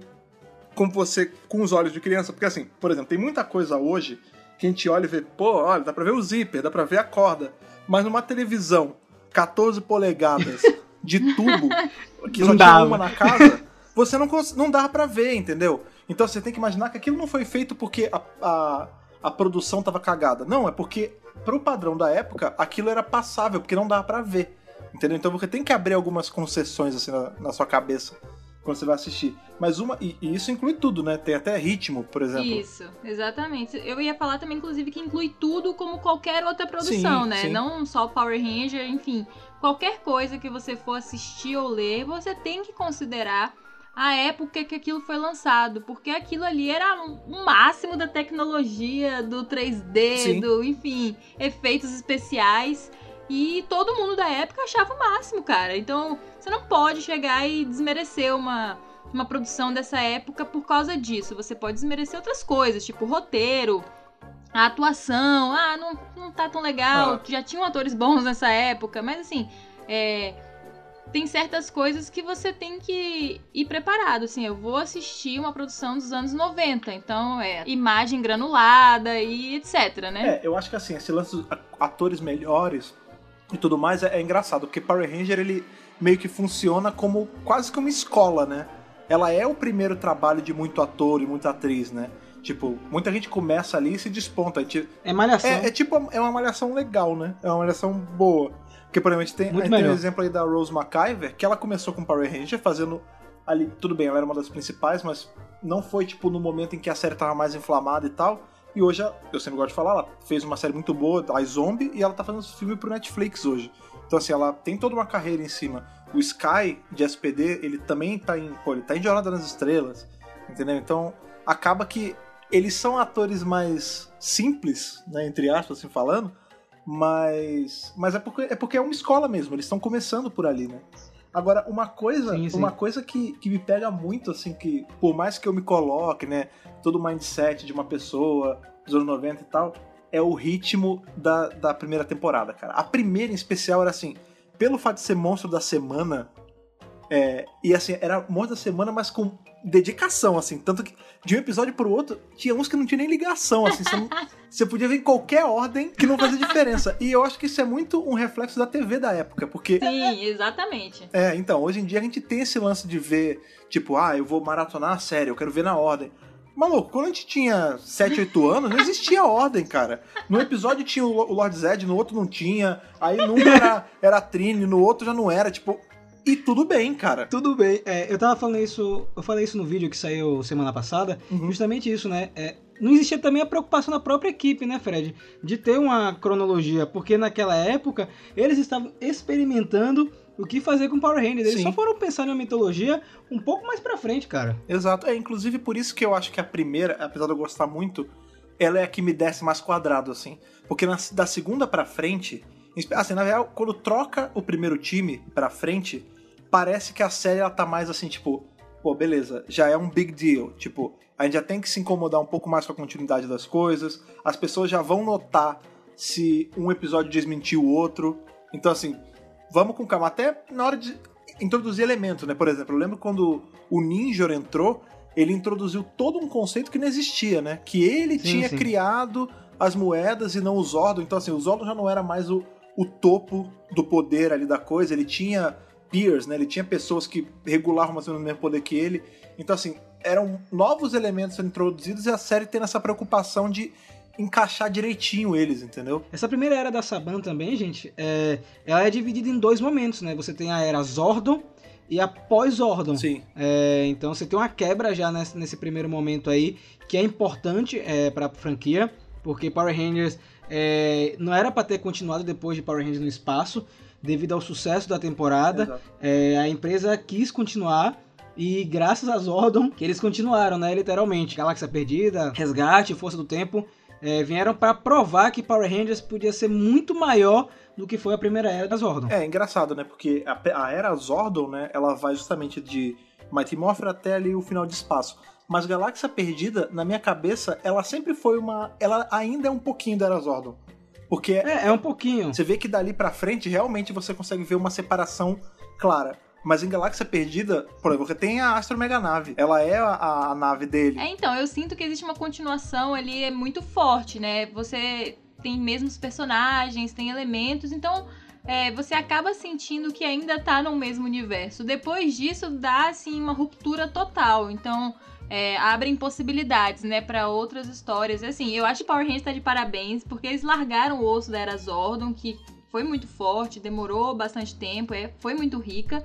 com você com os olhos de criança, porque assim, por exemplo, tem muita coisa hoje que a gente olha e vê, pô, olha, dá pra ver o zíper, dá pra ver a corda. Mas numa televisão 14 polegadas de tubo, que Não só tinha dava. uma na casa, você não, não dava pra ver, entendeu? Então você tem que imaginar que aquilo não foi feito porque a, a, a produção tava cagada. Não, é porque, pro padrão da época, aquilo era passável, porque não dava pra ver. Entendeu? Então você tem que abrir algumas concessões assim na, na sua cabeça quando você vai assistir. Mas uma. E, e isso inclui tudo, né? Tem até ritmo, por exemplo. Isso, exatamente. Eu ia falar também, inclusive, que inclui tudo como qualquer outra produção, Sim, né? sim. Não só o Power Ranger, enfim. Qualquer coisa que você for assistir ou ler, você tem que considerar a época que aquilo foi lançado. Porque aquilo ali era o máximo da tecnologia, do 3D, Sim. do, enfim, efeitos especiais. E todo mundo da época achava o máximo, cara. Então, você não pode chegar e desmerecer uma, uma produção dessa época por causa disso. Você pode desmerecer outras coisas, tipo roteiro, a atuação. Ah, não, não tá tão legal. Ah. Já tinham atores bons nessa época. Mas assim, é, tem certas coisas que você tem que ir preparado. Assim, eu vou assistir uma produção dos anos 90. Então, é imagem granulada e etc, né? É, eu acho que assim, esse lance dos atores melhores e tudo mais é, é engraçado, porque Power Ranger ele meio que funciona como quase que uma escola, né? Ela é o primeiro trabalho de muito ator e muita atriz, né? Tipo, muita gente começa ali e se desponta. Gente- É malhação. É, é tipo, é uma malhação legal, né? É uma malhação boa. Porque, por exemplo, a gente tem, Muito a tem o exemplo aí da Rose McIver, que ela começou com Power Ranger fazendo ali, tudo bem, ela era uma das principais, mas não foi, tipo, no momento em que a série tava mais inflamada e tal. E hoje, eu sempre gosto de falar, ela fez uma série muito boa, a Zombie, e ela tá fazendo filme pro Netflix hoje. Então, assim, ela tem toda uma carreira em cima. O Sky, de SPD, ele também tá em, pô, ele tá em Jornada nas Estrelas, entendeu? Então, acaba que eles são atores mais simples, né, entre aspas, assim falando, mas mas é porque é porque é uma escola mesmo, eles estão começando por ali, né? Agora, uma coisa, Sim, sim. uma coisa que, que me pega muito, assim, que por mais que eu me coloque, né, todo o mindset de uma pessoa dos anos 90 e tal, é o ritmo da, da primeira temporada, cara. A primeira, em especial, era assim, pelo fato de ser monstro da semana, é, e assim, era monstro da semana, mas com dedicação, assim, tanto que de um episódio pro outro, tinha uns que não tinha nem ligação, assim, você, não- você podia ver em qualquer ordem que não fazia diferença. E eu acho que isso é muito um reflexo da TV da época, porque Sim, exatamente. é, então, hoje em dia a gente tem esse lance de ver, tipo, ah, eu vou maratonar a série, eu quero ver na ordem. Maluco, quando a gente tinha 7, 8 anos, não existia ordem, cara. No episódio tinha o Lo- o Lord Zed, no outro não tinha. Aí num era, era a Trini, no outro já não era, tipo. E tudo bem, cara. Tudo bem. É, eu tava falando isso. Eu falei isso no vídeo que saiu semana passada. Uhum. Justamente isso, né? É, não existia também a preocupação da própria equipe, né, Fred? De ter uma cronologia. Porque naquela época eles estavam experimentando o que fazer com Power Rangers. Eles Sim. só foram pensar na mitologia um pouco mais pra frente, cara. Exato. É, inclusive por isso que eu acho que a primeira, apesar de eu gostar muito, ela é a que me desce mais quadrado, assim. Porque na- da segunda pra frente. Assim, na real, quando troca o primeiro time pra frente, parece que a série ela tá mais assim, tipo, pô, beleza, já é um big deal. Tipo, a gente já tem que se incomodar um pouco mais com a continuidade das coisas. As pessoas já vão notar se um episódio desmentiu o outro. Então, assim, vamos com calma. Até na hora de introduzir elementos, né? Por exemplo, eu lembro quando o Ninja entrou, ele introduziu todo um conceito que não existia, né? Que ele Sim, tinha sim. criado as moedas e não o Zordon. Então, assim, o Zordon já não era mais o, o topo do poder ali da coisa. Ele tinha peers, né? Ele tinha pessoas que regulavam mais ou menos o mesmo poder que ele. Então, assim, eram novos elementos sendo introduzidos e a série tendo essa preocupação de encaixar direitinho eles, entendeu? Essa primeira era da Saban também, gente, é, ela é dividida em dois momentos, né? Você tem a era Zordon e a pós-Zordon. Sim. É, então você tem uma quebra já nesse, nesse primeiro momento aí, que é importante é, para a franquia, porque Power Rangers é, não era para ter continuado depois de Power Rangers no espaço, devido ao sucesso da temporada. É, a empresa quis continuar. E graças a Zordon, que eles continuaram, né? Literalmente. Galáxia Perdida, Resgate, Força do Tempo, é, vieram para provar que Power Rangers podia ser muito maior do que foi a primeira era da Zordon. É engraçado, né? Porque a, a era Zordon, né? Ela vai justamente de Mighty Morphin até ali o final de espaço. Mas Galáxia Perdida, na minha cabeça, ela sempre foi uma. Ela ainda é um pouquinho da era Zordon. Porque É, é um pouquinho. você vê que dali pra frente, realmente você consegue ver uma separação clara. Mas em Galáxia Perdida, por exemplo, você tem a Astro Mega Nave. Ela é a, a nave dele. É, então, eu sinto que existe uma continuação ali é muito forte, né? Você tem mesmos personagens, tem elementos, então é, você acaba sentindo que ainda tá no mesmo universo. Depois disso, dá assim uma ruptura total. Então. É, abrem possibilidades, né, para outras histórias. Assim, eu acho que Power Rangers tá de parabéns, porque eles largaram o osso da Era Zordon, que foi muito forte, demorou bastante tempo, é, foi muito rica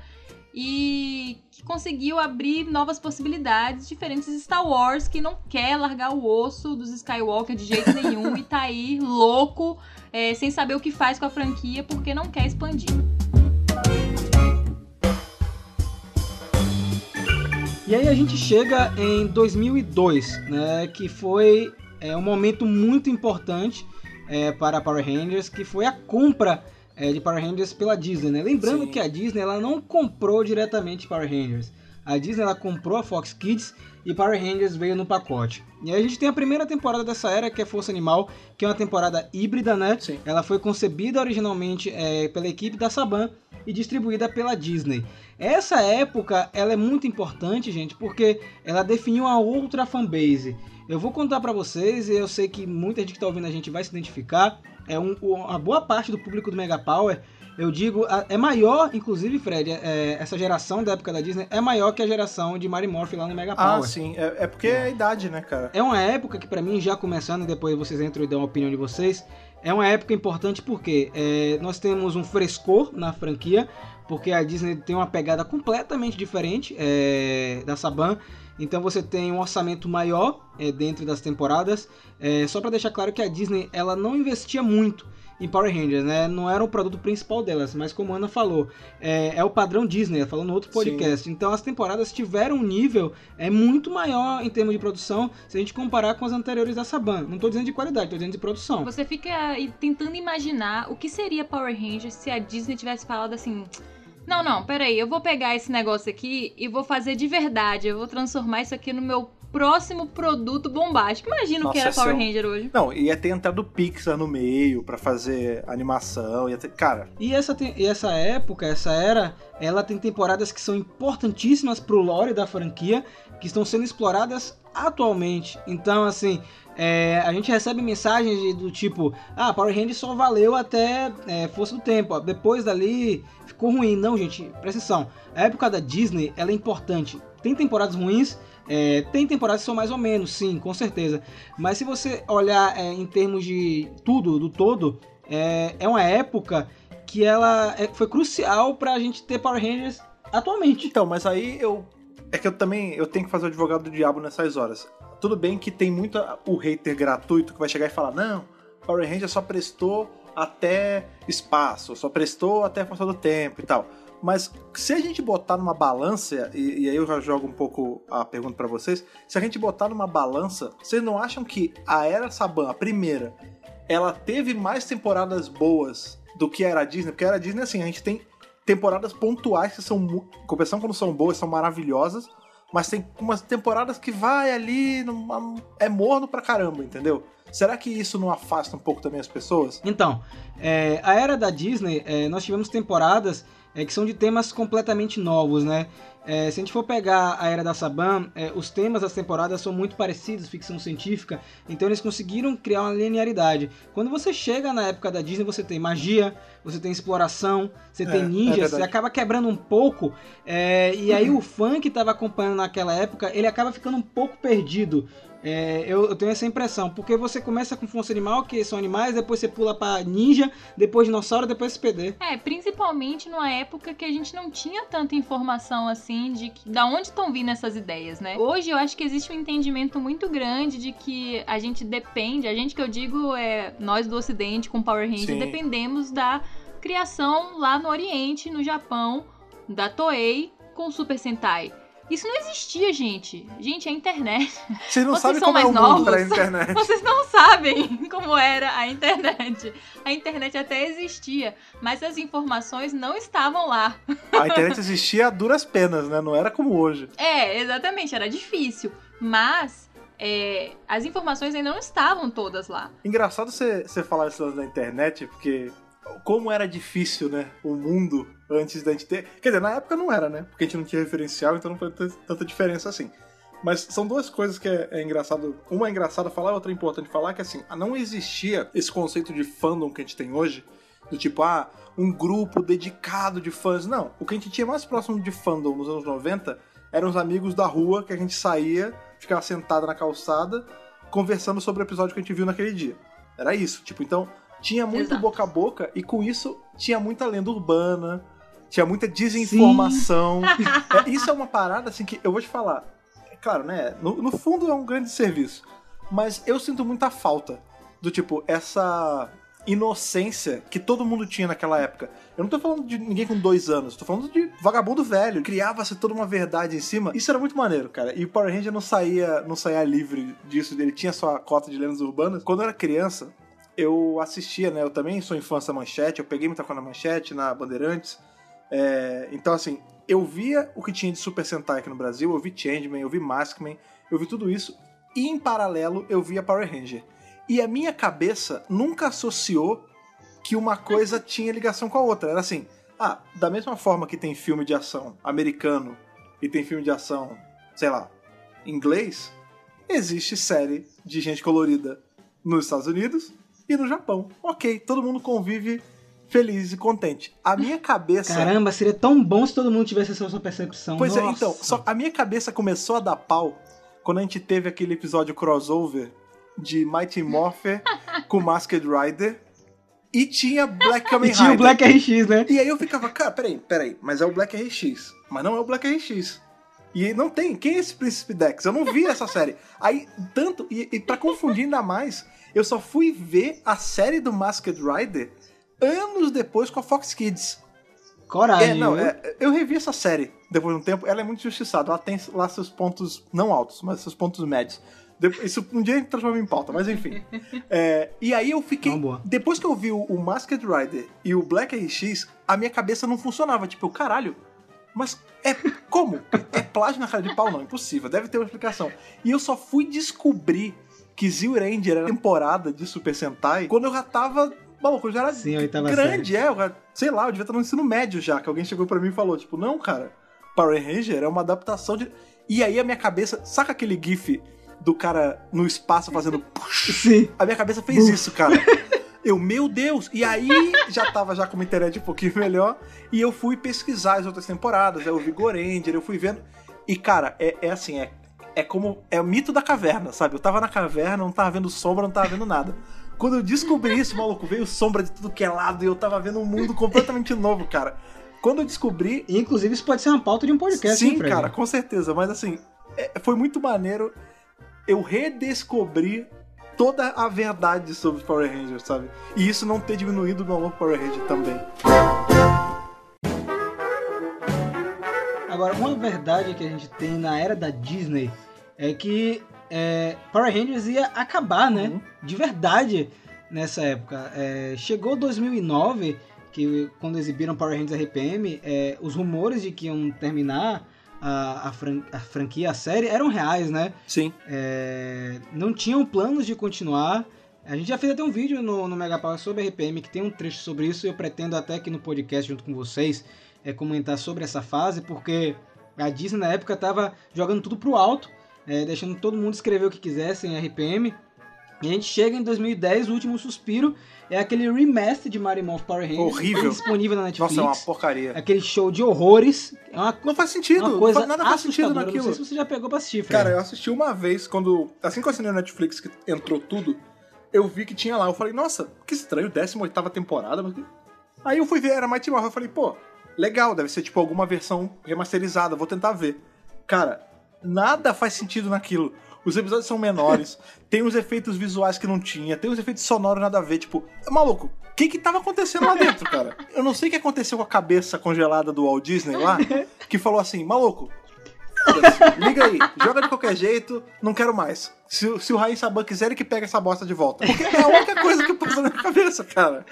e que conseguiu abrir novas possibilidades diferentes de Star Wars, que não quer largar o osso dos Skywalker de jeito nenhum e tá aí louco, é, sem saber o que faz com a franquia porque não quer expandir. E aí a gente chega em 2002, né, que foi é, um momento muito importante é, para Power Rangers, que foi a compra é, de Power Rangers pela Disney. Né? Lembrando Sim. que a Disney ela não comprou diretamente Power Rangers. A Disney ela comprou a Fox Kids e Power Rangers veio no pacote. E aí a gente tem a primeira temporada dessa era, que é Força Animal, que é uma temporada híbrida, né? Sim. Ela foi concebida originalmente é, pela equipe da Saban e distribuída pela Disney. Essa época ela é muito importante, gente, porque ela definiu uma outra fanbase. Eu vou contar pra vocês, e eu sei que muita gente que tá ouvindo a gente vai se identificar. É um, uma boa parte do público do Mega Power, eu digo, é maior, inclusive, Fred, é, essa geração da época da Disney é maior que a geração de Mary Morph lá no Mega Ah, Power. sim. É, é porque é a idade, né, cara? É uma época que pra mim, já começando, e depois vocês entram e dão a opinião de vocês, é uma época importante porque é, nós temos um frescor na franquia, porque a Disney tem uma pegada completamente diferente é, da Saban, então você tem um orçamento maior é, dentro das temporadas, é, só pra deixar claro que a Disney ela não investia muito em Power Rangers, né? Não era o produto principal delas, mas como a Ana falou, é, é o padrão Disney, falando no outro podcast. Então as temporadas tiveram um nível é muito maior em termos de produção se a gente comparar com as anteriores da Saban. Não tô dizendo de qualidade, tô dizendo de produção. Você fica aí tentando imaginar o que seria Power Rangers se a Disney tivesse falado assim. Não, não, peraí, eu vou pegar esse negócio aqui e vou fazer de verdade. Eu vou transformar isso aqui no meu próximo produto bombástico. Imagina o que era Power é Ranger hoje. Não, ia ter entrado o Pixar no meio pra fazer animação. Ia ter... Cara, E essa, tem- e essa época, essa era, ela tem temporadas que são importantíssimas pro lore da franquia, que estão sendo exploradas atualmente. Então, assim, é, a gente recebe mensagens do tipo: Ah, Power Rangers só valeu até é, Força do Tempo. Depois dali ficou ruim. Não, gente, presta atenção. A época da Disney ela é importante. Tem temporadas ruins. é, tem temporadas que são mais ou menos, sim, com certeza. Mas se você olhar é, em termos de tudo, do todo, é, é uma época que ela é- foi crucial pra gente ter Power Rangers atualmente. Então, mas aí eu. É que eu também eu tenho que fazer o advogado do diabo nessas horas. Tudo bem que tem muito a- o hater gratuito que vai chegar e falar: não, Power Ranger só prestou até espaço, só prestou até Força do Tempo e tal. Mas se a gente botar numa balança, e, e aí eu já jogo um pouco a pergunta pra vocês, se a gente botar numa balança, vocês não acham que a Era Saban, a primeira, ela teve mais temporadas boas do que a Era Disney? Porque a Era Disney, assim, a gente tem temporadas pontuais que são, competição quando são boas, são maravilhosas, mas tem umas temporadas que vai ali, numa- é morno pra caramba, entendeu? Será que isso não afasta um pouco também as pessoas? Então, é, a era da Disney, é, nós tivemos temporadas é, que são de temas completamente novos, né? É, se a gente for pegar a era da Saban, é, os temas das temporadas são muito parecidos, ficção científica, então eles conseguiram criar uma linearidade. Quando você chega na época da Disney, você tem magia, você tem exploração, você É, tem é ninjas, você acaba quebrando um pouco, é, e aí o fã que estava acompanhando naquela época, ele acaba ficando um pouco perdido. É, eu, eu tenho essa impressão, porque você começa com força animal, que são animais, depois você pula pra ninja, depois dinossauro, depois SPD. É, principalmente numa época que a gente não tinha tanta informação assim de que, da onde estão vindo essas ideias, né? Hoje eu acho que existe um entendimento muito grande de que a gente depende, a gente que eu digo é nós do Ocidente com Power Rangers Sim. dependemos da criação lá no Oriente, no Japão, da Toei com Super Sentai. Isso não existia, gente. Gente, é a internet. Vocês não Vocês sabem são como é o mais mundo pra novos? internet. Vocês não sabem como era a internet. A internet até existia, mas as informações não estavam lá. A internet existia a duras penas, né? Não era como hoje. É, exatamente, era difícil. Mas é, as informações ainda não estavam todas lá. Engraçado você falar isso da internet, porque como era difícil, né? O mundo antes da gente ter. Quer dizer, na época não era, né? Porque a gente não tinha referencial, então não foi tanta diferença assim. Mas são duas coisas que é, é engraçado. Uma é engraçada falar, outra é importante falar, que assim, não existia esse conceito de fandom que a gente tem hoje, do tipo, ah, um grupo dedicado de fãs. Não, o que a gente tinha mais próximo de fandom nos anos 90 eram os amigos da rua que a gente saía, ficava sentado na calçada, conversando sobre o episódio que a gente viu naquele dia. Era isso, tipo, então tinha muito Exato. boca a boca e com isso tinha muita lenda urbana, tinha muita desinformação. É, isso é uma parada assim que eu vou te falar. É claro, né? No, no fundo é um grande serviço, mas eu sinto muita falta do tipo essa inocência que todo mundo tinha naquela época. Eu não tô falando de ninguém com dois anos, tô falando de vagabundo velho. Criava-se toda uma verdade em cima. Isso era muito maneiro, cara. E o Power Ranger não saía, não saía livre disso. Ele tinha sua cota de lendas urbanas. Quando eu era criança, eu assistia, né? Eu também sou infância manchete, eu peguei muita coisa na manchete, na Bandeirantes. É, então, assim, eu via o que tinha de Super Sentai aqui no Brasil, eu vi Changeman, eu vi Maskman, eu vi tudo isso, e em paralelo eu via Power Ranger. E a minha cabeça nunca associou que uma coisa tinha ligação com a outra. Era assim, ah, da mesma forma que tem filme de ação americano e tem filme de ação, sei lá, inglês, existe série de gente colorida nos Estados Unidos e no Japão. Ok, todo mundo convive feliz e contente. A minha cabeça. Caramba, seria tão bom se todo mundo tivesse essa sua percepção. Pois é, Nossa. então, só a minha cabeça começou a dar pau quando a gente teve aquele episódio crossover de Mighty Morpher com Masked Rider e tinha Black Kamen E tinha o Rider. Black RX, né? E aí eu ficava, cara, peraí, peraí, mas é o Black RX. Mas não é o Black RX. E não tem. Quem é esse Príncipe Dex? Eu não vi essa série. Aí, tanto. E, e pra confundir ainda mais, eu só fui ver a série do Masked Rider anos depois com a Fox Kids. Coragem. É, não, é, eu revi essa série depois de um tempo. Ela é muito justiçada. Ela tem lá seus pontos, não altos, mas seus pontos médios. Isso um dia transforma em pauta, mas enfim. É, e aí eu fiquei. Boa. Depois que eu vi o, o Masked Rider e o Black RX, a minha cabeça não funcionava. Tipo, eu, caralho, mas é como? É plágio na cara de pau? Não, impossível. Deve ter uma explicação. E eu só fui descobrir que Zio Ranger era temporada de Super Sentai quando eu já tava. Maluco, eu já era Sim, grande, é. Eu sei lá, eu devia estar no ensino médio já. Que alguém chegou pra mim e falou: tipo, não, cara, Power Ranger é uma adaptação de. E aí a minha cabeça. Saca aquele GIF do cara no espaço fazendo. Sim. A minha cabeça fez isso, cara. Eu, meu Deus! E aí já tava já com uma internet um pouquinho melhor. E eu fui pesquisar as outras temporadas. Eu vi Goranger, eu fui vendo. E, cara, é, é assim, é, é como. É o mito da caverna, sabe? Eu tava na caverna, não tava vendo sombra, não tava vendo nada. Quando eu descobri isso, maluco, veio sombra de tudo que é lado e eu tava vendo um mundo completamente novo, cara. Quando eu descobri. E, inclusive, isso pode ser uma pauta de um podcast, Sim, hein, cara, com certeza. Mas assim, é- foi muito maneiro eu redescobrir toda a verdade sobre Power Rangers, sabe? E isso não ter diminuído o meu amor Power Ranger também. Agora, uma verdade que a gente tem na era da Disney é que é, Power Rangers ia acabar, né? Uhum. De verdade nessa época. É, chegou 2009, que quando exibiram Power Rangers RPM, é, os rumores de que iam terminar a, a, fran- a franquia, a série, eram reais, né? Sim. É, não tinham planos de continuar. A gente já fez até um vídeo no, no Mega Power sobre RPM que tem um trecho sobre isso e eu pretendo até aqui no podcast junto com vocês é, comentar sobre essa fase, porque a Disney na época estava jogando tudo pro alto, é, deixando todo mundo escrever o que quisesse em RPM. E a gente chega em 2010, o último suspiro é aquele remaster de Mario Morph Power Rangers Horrível. disponível na Netflix. Nossa, é uma porcaria. Aquele show de horrores. É uma, Não faz sentido. uma coisa nada faz sentido assustadora. Não naquilo. sei se você já pegou pra assistir, Fred. Cara, eu assisti uma vez quando. Assim que eu assinei o Netflix, que entrou tudo, eu vi que tinha lá. Eu falei, nossa, que estranho, 18 temporada. Aí eu fui ver, era Mighty Morphin. Eu falei, pô, legal, deve ser tipo alguma versão remasterizada, vou tentar ver. Cara, nada faz sentido naquilo. Os episódios são menores, tem os efeitos visuais que não tinha, tem os efeitos sonoros nada a ver. Tipo, é maluco, o que que tava acontecendo lá dentro, cara? Eu não sei o que aconteceu com a cabeça congelada do Walt Disney lá, que falou assim, maluco, Liga aí, joga de qualquer jeito, não quero mais. Se, o- se o Rain Saban quiser, ele que pega essa bosta de volta. Porque é a única coisa que passa na minha cabeça, cara.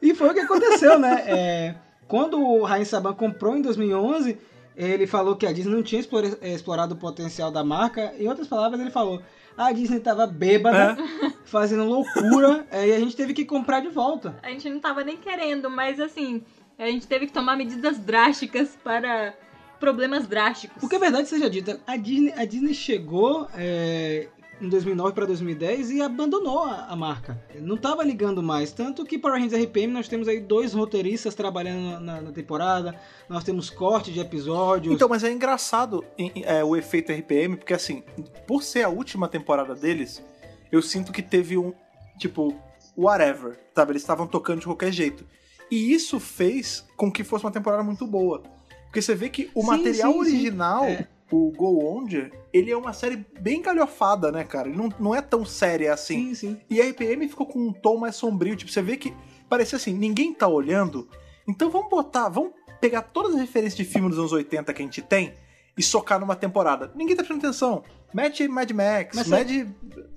E foi o que aconteceu, né? É, quando o Rain Saban comprou em 2011, ele falou que a Disney não tinha eh, explorado o potencial da marca. Em outras palavras, ele falou: a Disney tava bêbada, fazendo loucura, eh, e a gente teve que comprar de volta. A gente não tava nem querendo, mas assim, a gente teve que tomar medidas drásticas para problemas drásticos. Porque a verdade seja dita, a Disney, a Disney chegou é, em 2009 para 2010 e abandonou a, a marca. Não estava ligando mais. Tanto que Power Rangers RPM nós temos aí dois roteiristas trabalhando na, na temporada, nós temos corte de episódios. Então, mas é engraçado é, o efeito RPM, porque assim, por ser a última temporada deles, eu sinto que teve um, tipo, whatever, sabe? Eles estavam tocando de qualquer jeito. E isso fez com que fosse uma temporada muito boa. Porque você vê que o Sim, material sim, sim. original, É. o Go Onger, ele é uma série bem galhofada, né, cara? Ele não, não é tão séria assim. sim, sim. E a RPM ficou com um tom mais sombrio. Tipo, você vê que parecia assim, ninguém tá olhando. Então vamos botar, vamos pegar todas as referências de filme dos anos 80 que a gente tem e socar numa temporada. Ninguém tá prestando atenção. Mete Mad Max, Mas.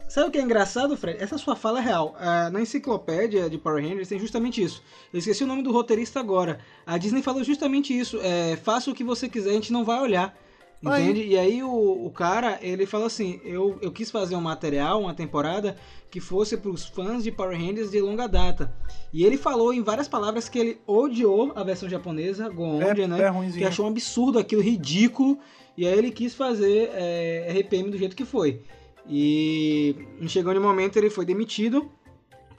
Sabe o que é engraçado, Fred? Essa sua fala é real. Ah, na enciclopédia de Power Rangers tem justamente isso. Eu esqueci o nome do roteirista agora. A Disney falou justamente isso. É, faça o que você quiser, a gente não vai olhar. Aí. Entende? E aí o, o cara, ele falou assim, eu, eu quis fazer um material, uma temporada, que fosse para os fãs de Power Rangers de longa data. E ele falou em várias palavras que ele odiou a versão japonesa, Goonja, é, né? é ruimzinho. que achou um absurdo aquilo, ridículo, e aí ele quis fazer é, RPM do jeito que foi. E chegou no momento ele foi demitido,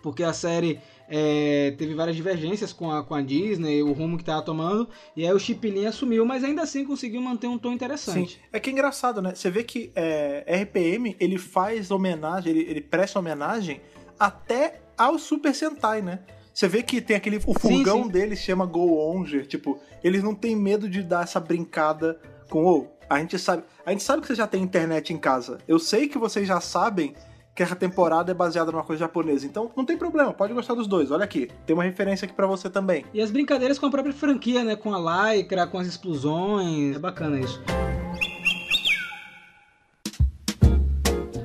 porque a série é, teve várias divergências com a, com a Disney, o rumo que tava tomando, e aí o Chip Lin assumiu, mas ainda assim conseguiu manter um tom Sim. interessante. É que é engraçado, né? Você vê que é, RPM, ele faz homenagem, ele, ele presta homenagem até ao Super Sentai, né? Você vê que tem aquele. O Sim, furgão sim. deles chama Go Onger. Tipo, eles não têm medo de dar essa brincada com. Ô, a gente sabe. A gente sabe que você já tem internet em casa. Eu sei que vocês já sabem que essa temporada é baseada numa coisa japonesa. Então não tem problema, pode gostar dos dois. Olha aqui, tem uma referência aqui pra você também. E as brincadeiras com a própria franquia, né? Com a lycra, com as explosões. É bacana isso.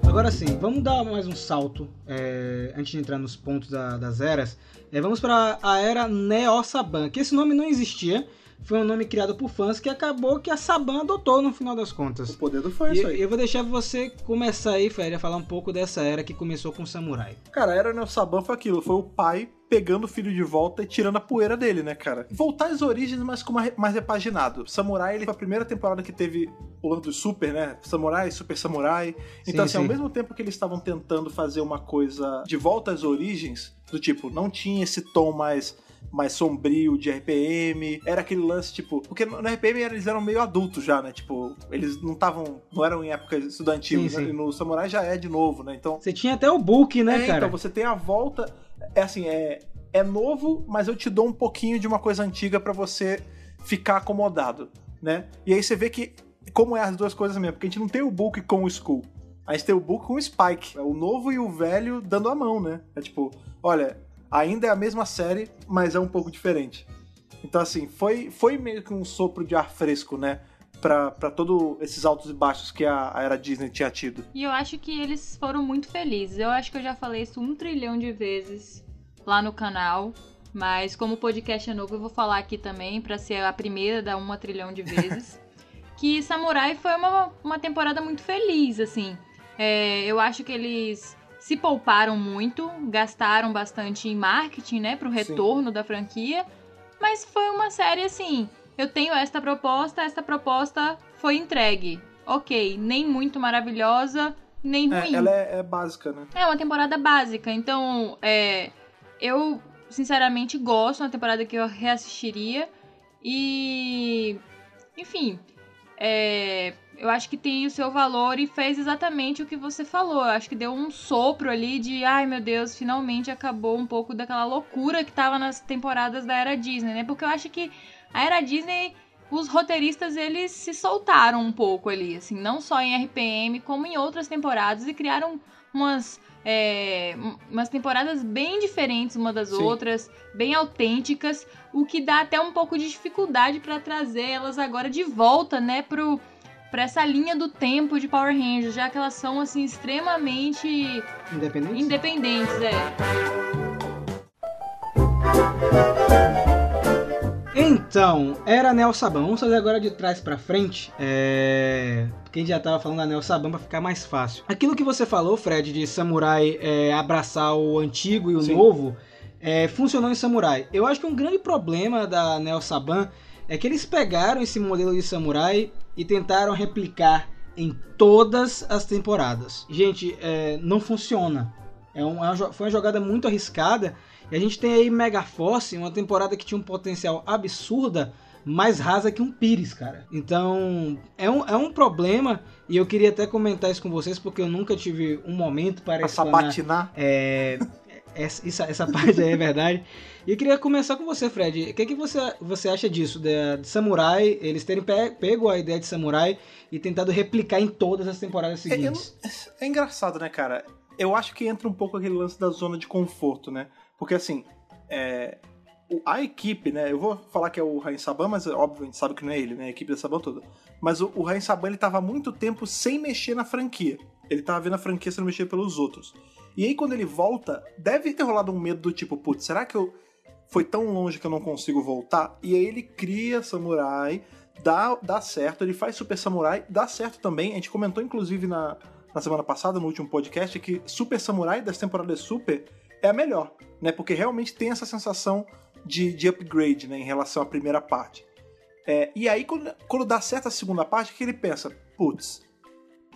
Agora sim, vamos dar mais um salto é, antes de entrar nos pontos da- das eras. É, vamos para a era Neo Saban, que esse nome não existia. Foi um nome criado por fãs que acabou que a Saban adotou no final das O contas. poder do fã é E isso aí. eu vou deixar você começar aí, Fred, a falar um pouco dessa era que começou com o Samurai. Cara, era Neo Saban foi aquilo, foi o pai pegando o filho de volta e tirando a poeira dele, né, cara? Voltar às origens, mas com uma- mais repaginado. Samurai, ele foi a primeira temporada que teve o lance do Super, né? Samurai, Super Samurai. Então, Sim, assim, ao sim. mesmo tempo que eles estavam tentando fazer uma coisa de volta às origens, do tipo, não tinha esse tom mais mais sombrio de RPM, era aquele lance tipo, porque no RPM eles eram meio adultos já, né? Tipo, eles não estavam, não eram em época estudantil, Sim, né? sim. E no Samurai já é de novo, né? Então, Você tinha até o book, né, é, cara? então você tem a volta. É assim, é, é novo, mas eu te dou um pouquinho de uma coisa antiga pra você ficar acomodado, né? E aí você vê que como é as duas coisas mesmo, porque a gente não tem o Book com o Skull. A gente tem o Book com o Spike. É o novo e o velho dando a mão, né? É tipo, olha, ainda é a mesma série, mas é um pouco diferente. Então, assim, foi, foi meio que um sopro de ar fresco, né? Pra, pra todos esses altos e baixos que a, a era Disney tinha tido. E eu acho que eles foram muito felizes. Eu acho que eu já falei isso um trilhão de vezes lá no canal. Mas como o podcast é novo, eu vou falar aqui também, pra ser a primeira da uma trilhão de vezes. que Samurai foi uma, uma temporada muito feliz, assim. É, eu acho que eles se pouparam muito, gastaram bastante em marketing, né, pro retorno da franquia. Mas foi uma série assim. Eu tenho esta proposta, esta proposta foi entregue. Ok, nem muito maravilhosa, nem É, ruim. ela é, é básica, né? É uma temporada básica, então é, eu sinceramente gosto, é uma temporada que eu reassistiria e enfim, é, eu acho que tem o seu valor e fez exatamente o que você falou. Eu acho que deu um sopro ali de, ai meu Deus, finalmente acabou um pouco daquela loucura que tava nas temporadas da era Disney, né? Porque eu acho que a era Disney os roteiristas eles se soltaram um pouco ali, assim, não só em RPM, como em outras temporadas e criaram umas, é, um- umas temporadas bem diferentes uma das Sim. outras, bem autênticas, o que dá até um pouco de dificuldade pra trazer elas agora de volta, né, pro para essa linha do tempo de Power Rangers, já que elas são assim extremamente Independente? independentes, é. Então, era Neo Saban. Vamos fazer agora de trás pra frente. É... Porque a gente já tava falando da Neo Saban pra ficar mais fácil. Aquilo que você falou, Fred, de samurai é, abraçar o antigo e o Sim. novo, é, funcionou em Samurai. Eu acho que um grande problema da Neo Saban é que eles pegaram esse modelo de Samurai e tentaram replicar em todas as temporadas. Gente, é, não funciona. É um- é uma foi uma jogada muito arriscada. E a gente tem aí Mega Force, uma temporada que tinha um potencial absurda, mais rasa que um Pires, cara. Então, é um, é um problema. E eu queria até comentar isso com vocês, porque eu nunca tive um momento para explanar sabatinar. é, essa, isso- essa parte aí é verdade. E eu queria começar com você, Fred. O que, que você, você acha disso? De, de Samurai, eles terem pe- pego a ideia de Samurai e tentado replicar em todas as temporadas É, seguintes. não- é engraçado, né, cara? Eu acho que entra um pouco aquele lance da zona de conforto, né? Porque assim, é, a equipe, né? Eu vou falar que é o Rain Saban, mas óbvio, a gente sabe que não é ele, né? A equipe da Saban toda. Mas o, o Rain Saban, ele tava há muito tempo sem mexer na franquia. Ele tava vendo a franquia sendo mexida pelos outros. E aí, quando ele volta, deve ter rolado um medo do tipo, putz, será que eu. Foi tão longe que eu não consigo voltar? E aí ele cria Samurai, dá, dá certo, ele faz Super Samurai, dá certo também. A gente comentou, inclusive, na, na semana passada, no último podcast, que Super Samurai das temporadas Super é a melhor, né? Porque realmente tem essa sensação de, de upgrade, né? Em relação à primeira parte. É, e aí, quando, quando dá certo a segunda parte, que ele pensa, putz,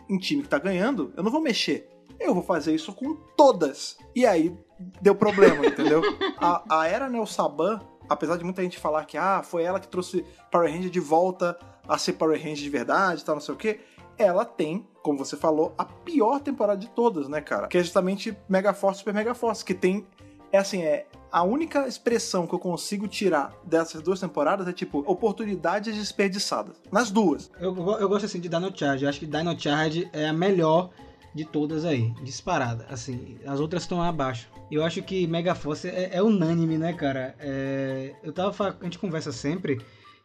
em time que tá ganhando, eu não vou mexer. Eu vou fazer isso com todas. E aí, deu problema, entendeu? A, a era Neo Saban, apesar de muita gente falar que ah, foi ela que trouxe Power Ranger de volta a ser Power Ranger de verdade e tal, não sei o quê, ela tem, como você falou, a pior temporada de todas, né, cara? Que é justamente Mega Force Super Mega Force, que tem. É assim, é. A única expressão que eu consigo tirar dessas duas temporadas é tipo oportunidades desperdiçadas. Nas duas. Eu, eu gosto assim de Dino Charge. Eu acho que Dino Charge é a melhor de todas aí, disparada. Assim, as outras estão abaixo. Eu acho que Mega Force é, é unânime, né, cara? É, eu tava a gente conversa sempre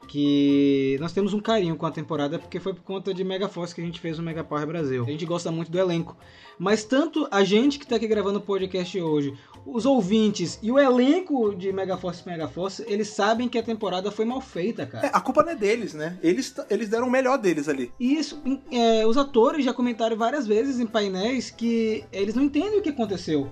que nós temos um carinho com a temporada porque foi por conta de Mega Force que a gente fez o Mega Power Brasil. A gente gosta muito do elenco. Mas tanto a gente que tá aqui gravando o podcast hoje, os ouvintes e o elenco de Mega Force e Mega Force, eles sabem que a temporada foi mal feita, cara. É, a culpa não é deles, né? Eles, eles deram o melhor deles ali. E isso, é, os atores já comentaram várias vezes em painéis que eles não entendem o que aconteceu.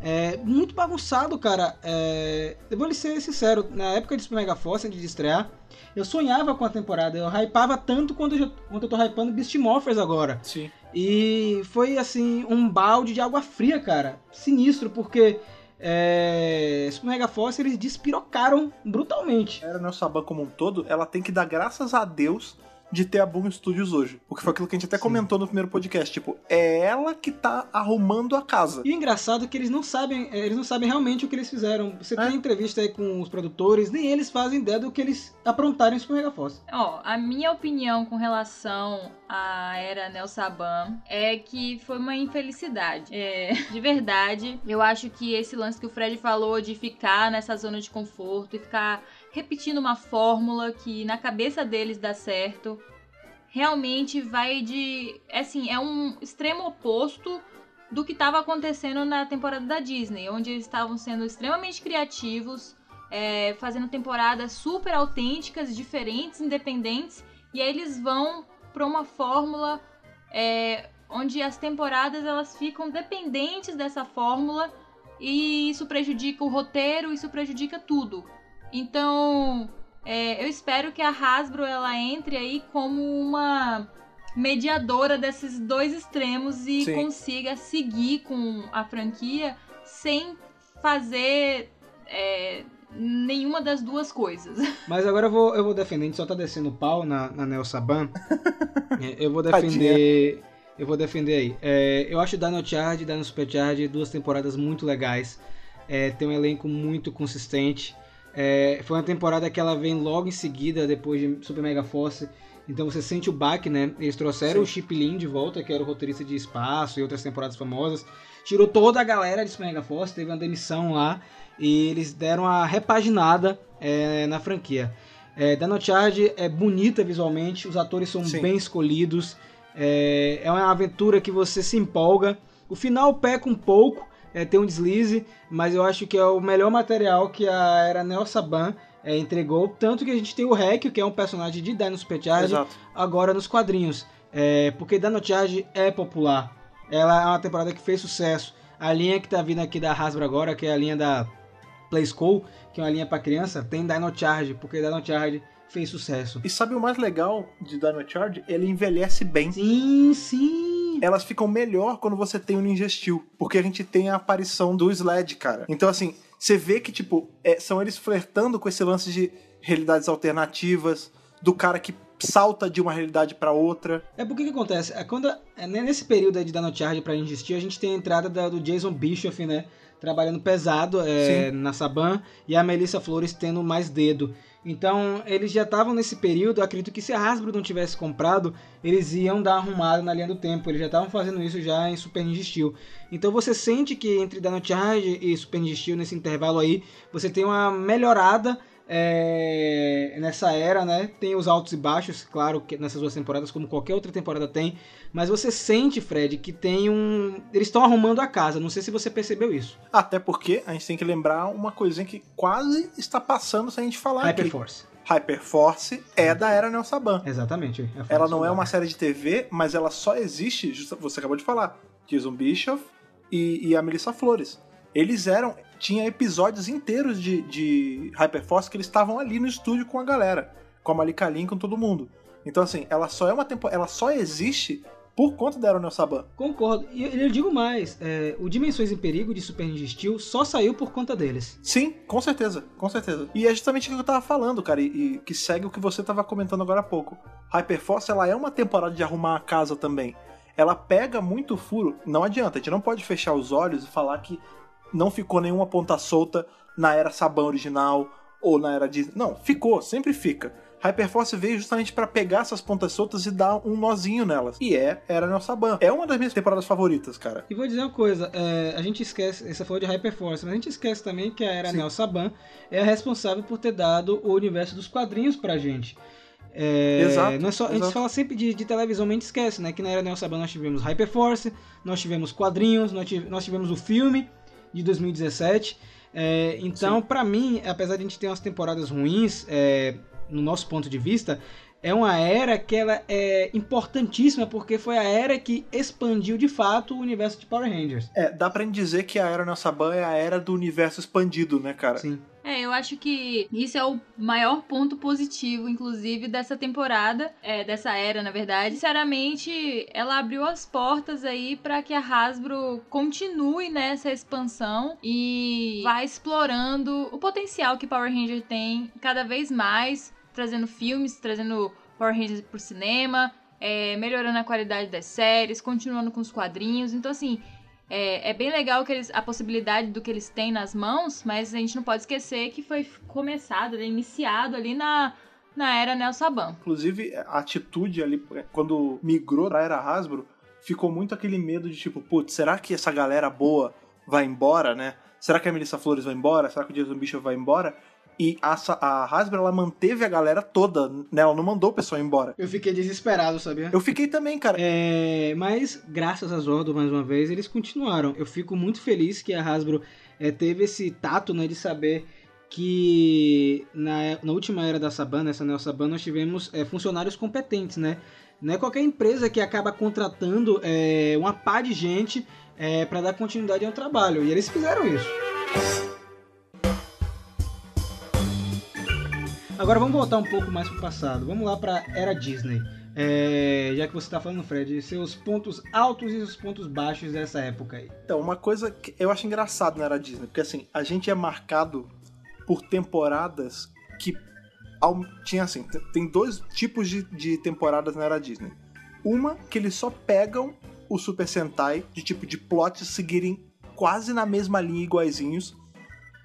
É muito bagunçado, cara. É, eu vou lhe ser sincero, na época de Super Mega Force, antes de estrear, eu sonhava com a temporada. Eu hypava tanto quanto eu, quanto eu tô hypando Beast Morphers agora. Sim. E foi assim, um balde de água fria, cara. Sinistro, porque é, Super Mega Force eles despirocaram brutalmente. Era Neo Saban como um todo, ela tem que dar graças a Deus de ter a Boom Studios hoje. Porque foi aquilo que a gente até Sim. comentou no primeiro podcast. Tipo, é ela que tá arrumando a casa. E o engraçado é que eles não sabem, eh, eles não sabem realmente o que eles fizeram. Você É. tem entrevista aí com os produtores, nem eles fazem ideia do que eles aprontaram em Super Mega Force. Ó, a minha opinião com relação à era Nel Saban é que foi uma infelicidade. É, de verdade, eu acho que esse lance que o Fred falou de ficar nessa zona de conforto e ficar repetindo uma fórmula que na cabeça deles dá certo, realmente vai de. Assim, é um extremo oposto do que estava acontecendo na temporada da Disney, onde eles estavam sendo extremamente criativos, é, fazendo temporadas super autênticas, diferentes, independentes, e aí eles vão para uma fórmula é, onde as temporadas elas ficam dependentes dessa fórmula e isso prejudica o roteiro, isso prejudica tudo. Então, é, eu espero que a Hasbro ela entre aí como uma mediadora desses dois extremos e Sim. consiga seguir com a franquia sem fazer é, nenhuma das duas coisas. Mas agora eu vou, eu vou defender, a gente só tá descendo o pau na, na Neo Saban. É, eu vou defender. Eu vou defender aí. É, eu acho Dino Charge e Dino Supercharge duas temporadas muito legais. É, tem um elenco muito consistente. É, foi uma temporada que ela vem logo em seguida, depois de Super Mega Force. Então você sente o baque, né? Eles trouxeram Sim. o Chip Lin de volta, que era o roteirista de espaço e outras temporadas famosas. Tirou toda a galera de Super Mega Force, teve uma demissão lá. E eles deram a repaginada é, na franquia. É, Dino Charge é bonita visualmente, os atores são Sim. bem escolhidos. É, é uma aventura que você se empolga. O final peca um pouco, é, tem um deslize, mas eu acho que é o melhor material que a era Neo Saban é, entregou. Tanto que a gente tem o Rek, que é um personagem de Dino Supercharge, Exato. agora nos quadrinhos. É, porque Dino Charge é popular. Ela é uma temporada que fez sucesso. A linha que tá vindo aqui da Hasbro agora, que é a linha da Play School, que é uma linha pra criança, tem Dino Charge, porque Dino Charge fez sucesso. E sabe o mais legal de Dino Charge? Ele envelhece bem. Sim, sim. Elas ficam melhor quando você tem o Steel, porque a gente tem a aparição do Sled, cara. Então, assim, você vê que, tipo, é, são eles flertando com esse lance de realidades alternativas, do cara que salta de uma realidade pra outra. É porque que acontece? É quando é nesse período aí de Dino Charge pra Ninja Steel, a gente tem a entrada da- do Jason Bischoff, né? Trabalhando pesado é, na Saban e a Melissa Flores tendo mais dedo. Então, eles já estavam nesse período. Acredito que se a Hasbro não tivesse comprado, eles iam dar arrumada na linha do tempo. Eles já estavam fazendo isso já em Super Ninja Steel. Então, você sente que entre Dino Charge e Super Ninja Steel, nesse intervalo aí, você tem uma melhorada é, nessa era, né? Tem os altos e baixos, claro, que nessas duas temporadas, como qualquer outra temporada tem. Mas você sente, Fred, que tem um. Eles estão arrumando a casa. Não sei se você percebeu isso. Até porque a gente tem que lembrar uma coisinha que quase está passando se a gente falar aqui. Hyperforce. Hyperforce é da era Neo Saban. Exatamente. falar Ela não é uma série de TV, mas ela só existe, você acabou de falar, Jason Bischoff e, e a Melissa Flores. Eles eram. Tinha episódios inteiros de, de Hyperforce que eles estavam ali no estúdio com a galera. Com a Malika Lin, com todo mundo. Então, assim, ela só é uma tempo, Ela só existe por conta da Aeronel Saban. Concordo. E eu, eu digo mais: é, o Dimensões em Perigo de Super Ninja Steel só saiu por conta deles. Sim, com certeza, com certeza. E é justamente o que eu tava falando, cara, e, e que segue o que você tava comentando agora há pouco. Hyperforce, ela é uma temporada de arrumar a casa também. Ela pega muito furo, não adianta, a gente não pode fechar os olhos e falar que não ficou nenhuma ponta solta na era Saban original ou na era Disney. Não, ficou, sempre fica. Hyperforce veio justamente pra pegar essas pontas soltas e dar um nozinho nelas. E é Era Neo Saban. É uma das minhas temporadas favoritas, cara. E vou dizer uma coisa: é, a gente esquece, você falou de Hyperforce, mas a gente esquece também que a Era Sim. Saban é a responsável por ter dado o universo dos quadrinhos pra gente. É, Exato, não é só, a gente exato. fala sempre de, de televisão, mas a gente esquece, né? Que na Era Nel Saban nós tivemos Hyperforce, nós tivemos quadrinhos, nós tivemos o filme de 2017. É, então, pra mim, apesar de a gente ter umas temporadas ruins, é, no nosso ponto de vista, é uma era que ela é importantíssima porque foi a era que expandiu de fato o universo de Power Rangers. É, dá pra gente dizer que a Era Neo Saban é a era do universo expandido, né, cara? Sim. É, eu acho que isso é o maior ponto positivo, inclusive, dessa temporada, é, dessa era, na verdade. Sinceramente, ela abriu as portas aí pra que a Hasbro continue nessa expansão e vá explorando o potencial que Power Ranger tem cada vez mais, trazendo filmes, trazendo Power Rangers pro cinema, é, melhorando a qualidade das séries, continuando com os quadrinhos. Então, assim, é, é bem legal que eles, a possibilidade do que eles têm nas mãos, mas a gente não pode esquecer que foi começado, né, iniciado ali na, na era Nel Saban. Inclusive, a atitude ali, quando migrou pra era Hasbro, ficou muito aquele medo de tipo, putz, será que essa galera boa vai embora, né? Será que a Melissa Flores vai embora? Será que o Jason Bishop vai embora? E a, a Hasbro, ela manteve a galera toda, né? Ela não mandou o pessoal embora. Eu fiquei desesperado, sabia? Eu fiquei também, cara. É, mas, graças a Zordo, mais uma vez, eles continuaram. Eu fico muito feliz que a Hasbro é, teve esse tato né, de saber que na, na última era da Saban, nessa Neo Saban, nós tivemos é, funcionários competentes, né? Não é qualquer empresa que acaba contratando é, uma pá de gente é, para dar continuidade ao trabalho. E eles fizeram isso. Agora vamos voltar um pouco mais pro passado. Vamos lá pra era Disney. É, já que você tá falando, Fred, seus pontos altos e os pontos baixos dessa época aí. Então, uma coisa que eu acho engraçado na era Disney, porque assim, a gente é marcado por temporadas que tinha assim, tem dois tipos de, de temporadas na era Disney. Uma que eles só pegam o Super Sentai de tipo de plots seguirem quase na mesma linha iguaizinhos.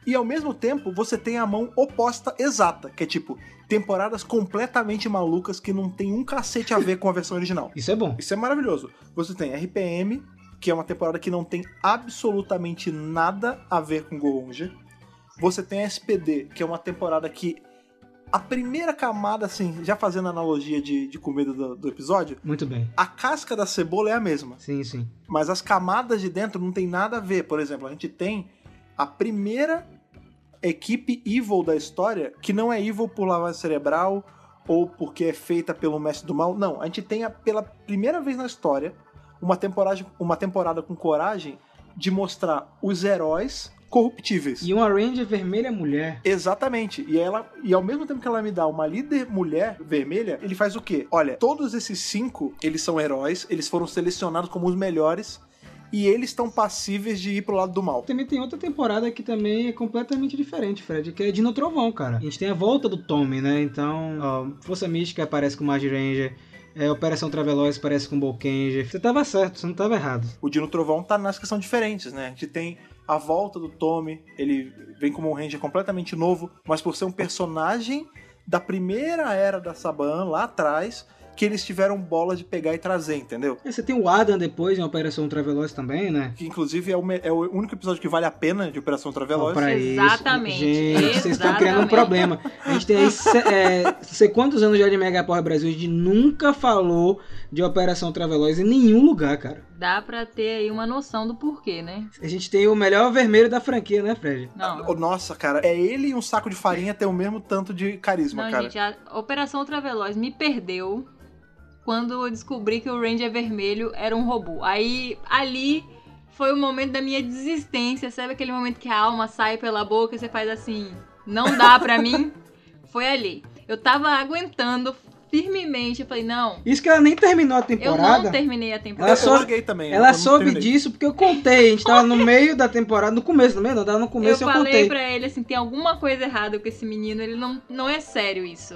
E ao mesmo tempo você tem a mão oposta exata, que é tipo temporadas completamente malucas que não tem um cacete a ver com a versão original. Isso é bom. Isso é maravilhoso. Você tem RPM, que é uma temporada que não tem absolutamente nada a ver com Go Ranger. Você tem SPD, que é uma temporada que a primeira camada, assim, já fazendo analogia de, de comida do, do episódio, Muito bem. a casca da cebola é a mesma, Sim, sim. mas as camadas de dentro não tem nada a ver. Por exemplo, a gente tem a primeira equipe evil da história, que não é evil por lavagem cerebral ou porque é feita pelo mestre do mal. Não, a gente tem a- pela primeira vez na história uma temporada, uma temporada com coragem de mostrar os heróis corruptíveis. E uma Ranger vermelha mulher. Exatamente. E ela e ao mesmo tempo que ela me dá uma líder mulher vermelha, ele faz o quê? Olha, todos esses cinco, eles são heróis, eles foram selecionados como os melhores e eles estão passíveis de ir pro lado do mal. Também tem outra temporada que também é completamente diferente, Fred, que é Dino Trovão, cara. A gente tem a volta do Tommy, né? Então, ó, Força Mística aparece com Mage Ranger, é, Operação Traveloz parece com Bolkanger. Você tava certo, você não tava errado. O Dino Trovão tá nas que são diferentes, né? A gente tem a volta do Tommy, ele vem como um Ranger completamente novo, mas por ser um personagem da primeira era da Saban lá atrás, que eles tiveram bola de pegar e trazer, entendeu? E você tem o Adam depois em Operação Traveloz também, né? Que inclusive é o, é o único episódio que vale a pena de Operação Traveloz. Pra Exatamente, Isso. Gente, vocês estão criando um exatamente. problema. A gente tem aí, é, não sei quantos anos já de Mega Power Brasil, a gente nunca falou de Operação Traveloz em nenhum lugar, cara. Dá pra ter aí uma noção do porquê, né? A gente tem o melhor vermelho da franquia, né, Fred? Não, Nossa, cara, é ele e um saco de farinha ter o mesmo tanto de carisma, não cara. gente, a Operação Traveloz me perdeu quando eu descobri que o Ranger vermelho era um robô. Aí, ali foi o momento da minha desistência, sabe aquele momento que a alma sai pela boca e você faz assim, não dá pra mim? Foi ali. Eu tava aguentando firmemente, eu falei, não, Isso que ela nem terminou a eu temporada. não terminei a Eu, temporada. Ela só- eu larguei também. Ela eu não soube terminei. disso porque eu contei. A gente tava no meio da temporada, no começo, no meio, não, tava no Eu começo e eu, falei contei. pra ele assim, tem alguma coisa errada com esse menino, ele não, não é sério isso.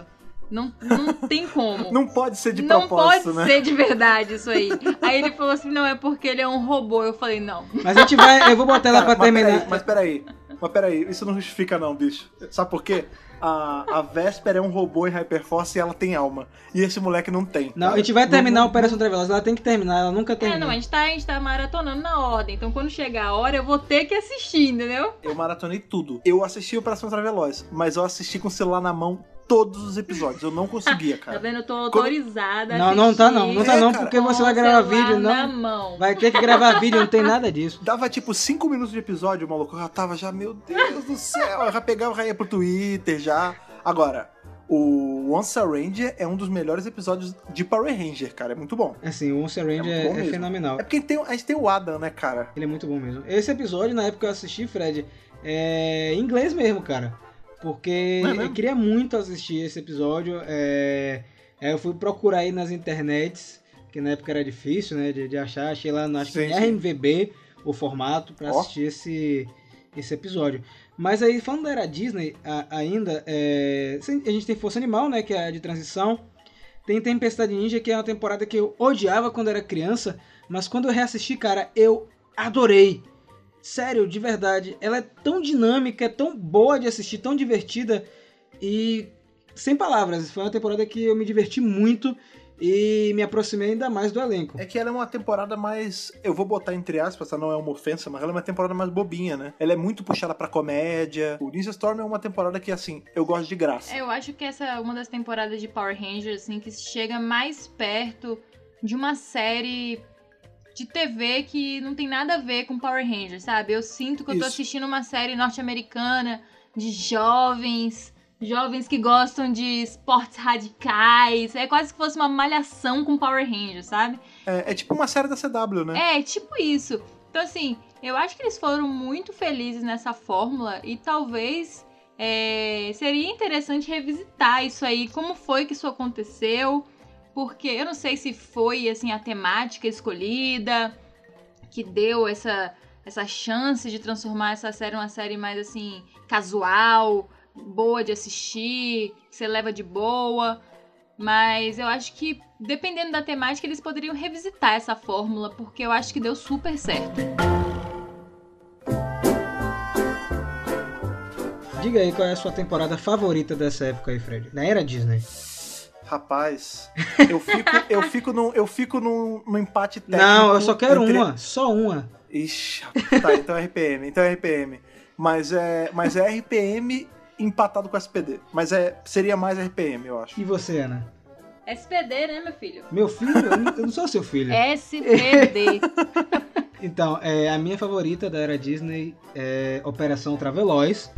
Não, não tem como. Não pode ser de não propósito, pode né? ser de verdade isso aí. Aí ele falou assim, não, é porque ele é um robô. Eu falei, não. Mas a gente vai. Eu vou botar ela Cara, pra mas terminar. Peraí, mas peraí, mas peraí, isso não justifica não, bicho. Sabe por quê? A, a Vesper é um robô em Hyperforce e ela tem alma. E esse moleque não tem. Não, a gente vai terminar a Não- Operação Traveloz. Ela tem que terminar, ela nunca É, termina. não, a gente, tá, a gente tá maratonando na ordem. Então quando chegar a hora, eu vou ter que assistir, entendeu? Eu maratonei tudo. Eu assisti Operação Traveloz, mas eu assisti com o celular na mão todos os episódios. Eu não conseguia, Tá cara. vendo? Eu tô autorizada a Não, não tá não. Não tá É, não, cara. porque você vai gravar vídeo, não. Vai ter que gravar vídeo, não tem nada disso. Dava tipo 5 minutos de episódio, maluco. Eu já tava já, meu Deus do céu. Eu já pegava, já ia pro Twitter já. Agora, o Once a Ranger é um dos melhores episódios de Power Ranger, cara. É muito bom. Assim, o Monster Range É é, bom é mesmo. fenomenal. É porque tem, a gente tem o Adam, né, cara? Ele é muito bom mesmo. Esse episódio, na época que eu assisti, Fred, é em inglês mesmo, cara. Porque é eu queria muito assistir esse episódio. É... aí eu fui procurar aí nas internets, que na época era difícil, né, de, de achar. Achei lá, no, acho que Sim. RMVB o formato pra Ó. assistir esse, esse episódio. Mas aí, falando da era Disney a- ainda, é... a gente tem Força Animal, né, que é a de transição. Tem Tempestade Ninja, que é uma temporada que eu odiava quando era criança, mas quando eu reassisti, cara, eu adorei. Sério, de verdade. Ela é tão dinâmica, é tão boa de assistir, tão divertida e sem palavras. Foi uma temporada que eu me diverti muito e me aproximei ainda mais do elenco. É que ela é uma temporada mais. Eu vou botar entre aspas, essa não é uma ofensa, mas ela é uma temporada mais bobinha, né? Ela é muito puxada pra comédia. O Ninja Storm é uma temporada que, assim, eu gosto de graça. É, Eu acho que essa é uma das temporadas de Power Rangers, assim, que chega mais perto de uma série de TV que não tem nada a ver com Power Rangers, sabe? Eu sinto que eu tô Isso. assistindo uma série norte-americana de jovens, jovens que gostam de esportes radicais. É quase que fosse uma malhação com Power Rangers, sabe? É, é tipo uma série da CW, né? É, tipo isso. Então, assim, eu acho que eles foram muito felizes nessa fórmula e talvez é, seria interessante revisitar isso aí, como foi que isso aconteceu, porque eu não sei se foi, assim, a temática escolhida que deu essa, essa chance de transformar essa série uma série mais, assim, casual, boa de assistir, que você leva de boa. Mas eu acho que, dependendo da temática, eles poderiam revisitar essa fórmula, porque eu acho que deu super certo. Diga aí qual é a sua temporada favorita dessa época aí, Fred. Na era Disney. Rapaz, eu fico, eu fico, num, eu fico num, num empate técnico. Não, eu só quero entre- uma, só uma. Ixi, tá, então é RPM, então é RPM. Mas é, mas é RPM empatado com SPD. Mas é, seria mais RPM, eu acho. E você, Ana? SPD, né, meu filho? Meu filho? Eu não- eu não sou seu filho. SPD. Então, é, a minha favorita da era Disney é Operação Traveloz.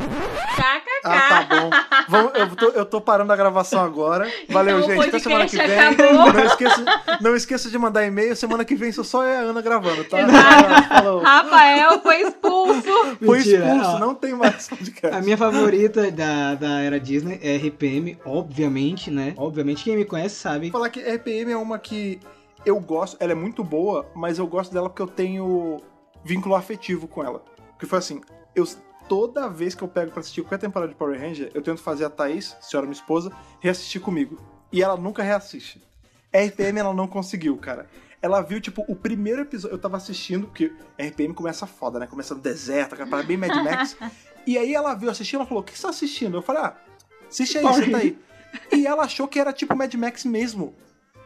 Ah, tá bom. Vamos- eu, tô, eu tô parando a gravação agora. Valeu, Então, gente. Até semana que vem. acabou. Não esqueça, não esqueça de mandar e-mail. Semana que vem sou só eu e a Ana gravando, tá? Exato. Falou. Rafael foi expulso. Foi Mentira, expulso, ó. não tem mais podcast. A minha favorita da, da era Disney é RPM, obviamente, né? Obviamente, quem me conhece sabe. falar que RPM é uma que eu gosto, ela é muito boa, mas eu gosto dela porque eu tenho vínculo afetivo com ela. Porque foi assim, eu toda vez que eu pego pra assistir qualquer temporada de Power Ranger, eu tento fazer a Thaís, senhora minha esposa, reassistir comigo. E ela nunca reassiste. RPM ela não conseguiu, cara. Ela viu, tipo, o primeiro episódio. Eu tava assistindo, porque RPM começa foda, né? Começa no deserto, aquela parada bem Mad Max. e aí ela viu assistindo, ela falou: O que você tá assistindo? Eu falei: Ah, assiste aí, senta aí. E ela achou que era tipo Mad Max mesmo.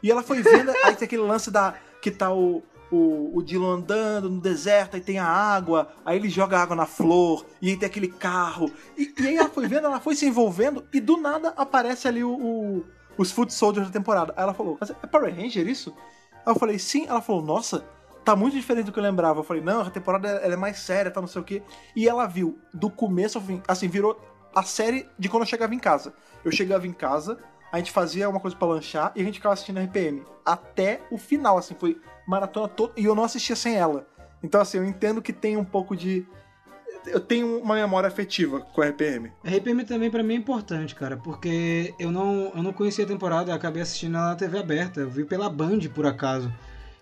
E ela foi vendo, aí tem aquele lance da. que tá o. O, o Dylan andando no deserto, aí tem a água, aí ele joga água na flor, e aí tem aquele carro. E, e aí ela foi vendo, ela foi se envolvendo, e do nada aparece ali o, o- os Foot Soldiers da temporada. Aí ela falou, é Power Ranger isso? Aí eu falei, sim. Ela falou, nossa, tá muito diferente do que eu lembrava. Eu falei, não, a temporada ela é mais séria, tá não sei o quê. E ela viu do começo ao fim, assim, virou a série de quando eu chegava em casa. Eu chegava em casa, a gente fazia uma coisa pra lanchar e a gente ficava assistindo RPM. Até o final, assim, foi maratona toda. E eu não assistia sem ela. Então, assim, eu entendo que tem um pouco de. Eu tenho uma memória afetiva com RPM. RPM também pra mim é importante, cara, porque eu não, eu não conhecia a temporada, eu acabei assistindo ela na TV aberta, eu vi pela Band por acaso.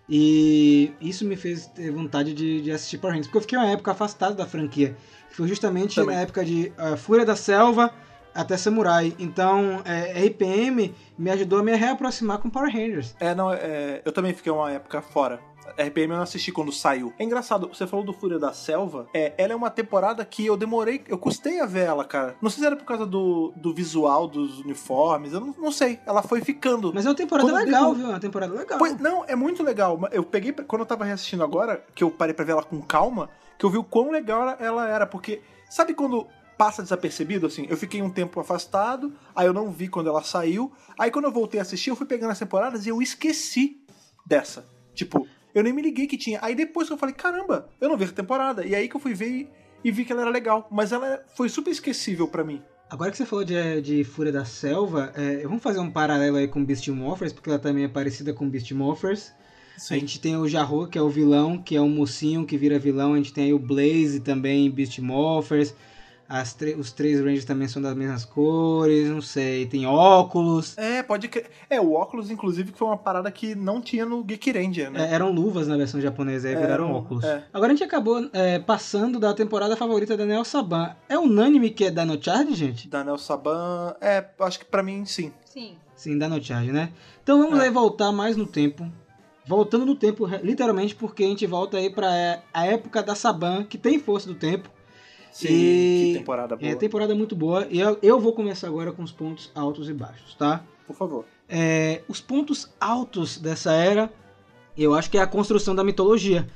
E isso me fez ter vontade de, de assistir Power Rangers, porque eu fiquei uma época afastado da franquia. Foi justamente Também. na época de ah, Fúria da Selva até Samurai. Então, é, RPM me ajudou a me reaproximar com Power Rangers. É, não, é, eu também fiquei uma época fora. RPM eu não assisti quando saiu. É engraçado, você falou do Fúria da Selva. É, ela é uma temporada que eu demorei, eu custei a ver ela, cara. Não sei se era por causa do, do visual dos uniformes, eu não, não sei. Ela foi ficando. Mas é uma temporada Quando legal, viu? É uma temporada legal. Pois, não, é muito legal. Eu peguei, quando eu tava reassistindo agora, que eu parei pra ver ela com calma, que eu vi o quão legal ela era, porque sabe quando passa desapercebido, assim? Eu fiquei um tempo afastado, aí eu não vi quando ela saiu, aí quando eu voltei a assistir, eu fui pegando as temporadas e eu esqueci dessa. Tipo, eu nem me liguei que tinha. Aí depois que eu falei, caramba, eu não vi a temporada. E aí que eu fui ver e, e vi que ela era legal. Mas ela foi super esquecível pra mim. Agora que você falou de, de Fúria da Selva, é, vamos fazer um paralelo aí com Beast Morphers, porque ela também é parecida com Beast Morphers. A gente tem o Jarro, que é o vilão, que é o mocinho que vira vilão. A gente tem aí o Blaze também em Beast Morphers. Os três Rangers também são das mesmas cores, não sei. Tem óculos. É, pode crer. É, o óculos, inclusive, que foi uma parada que não tinha no Geek Ranger, né? É, eram luvas na versão japonesa, aí viraram Eram, óculos. é. Agora a gente acabou é, passando da temporada favorita da Nel Saban. É unânime que é Dino Charge, gente? Daniel Saban. É, acho que pra mim sim. Sim. Sim, Dino Charge, né? Então vamos É. aí voltar mais no tempo. Voltando no tempo, literalmente, porque a gente volta aí pra é, a época da Saban, que tem força do tempo. Sim, E- que temporada boa. É temporada muito boa. E eu, eu vou começar agora com os pontos altos e baixos, tá? Por favor. É, os pontos altos dessa era, eu acho que é a construção da mitologia.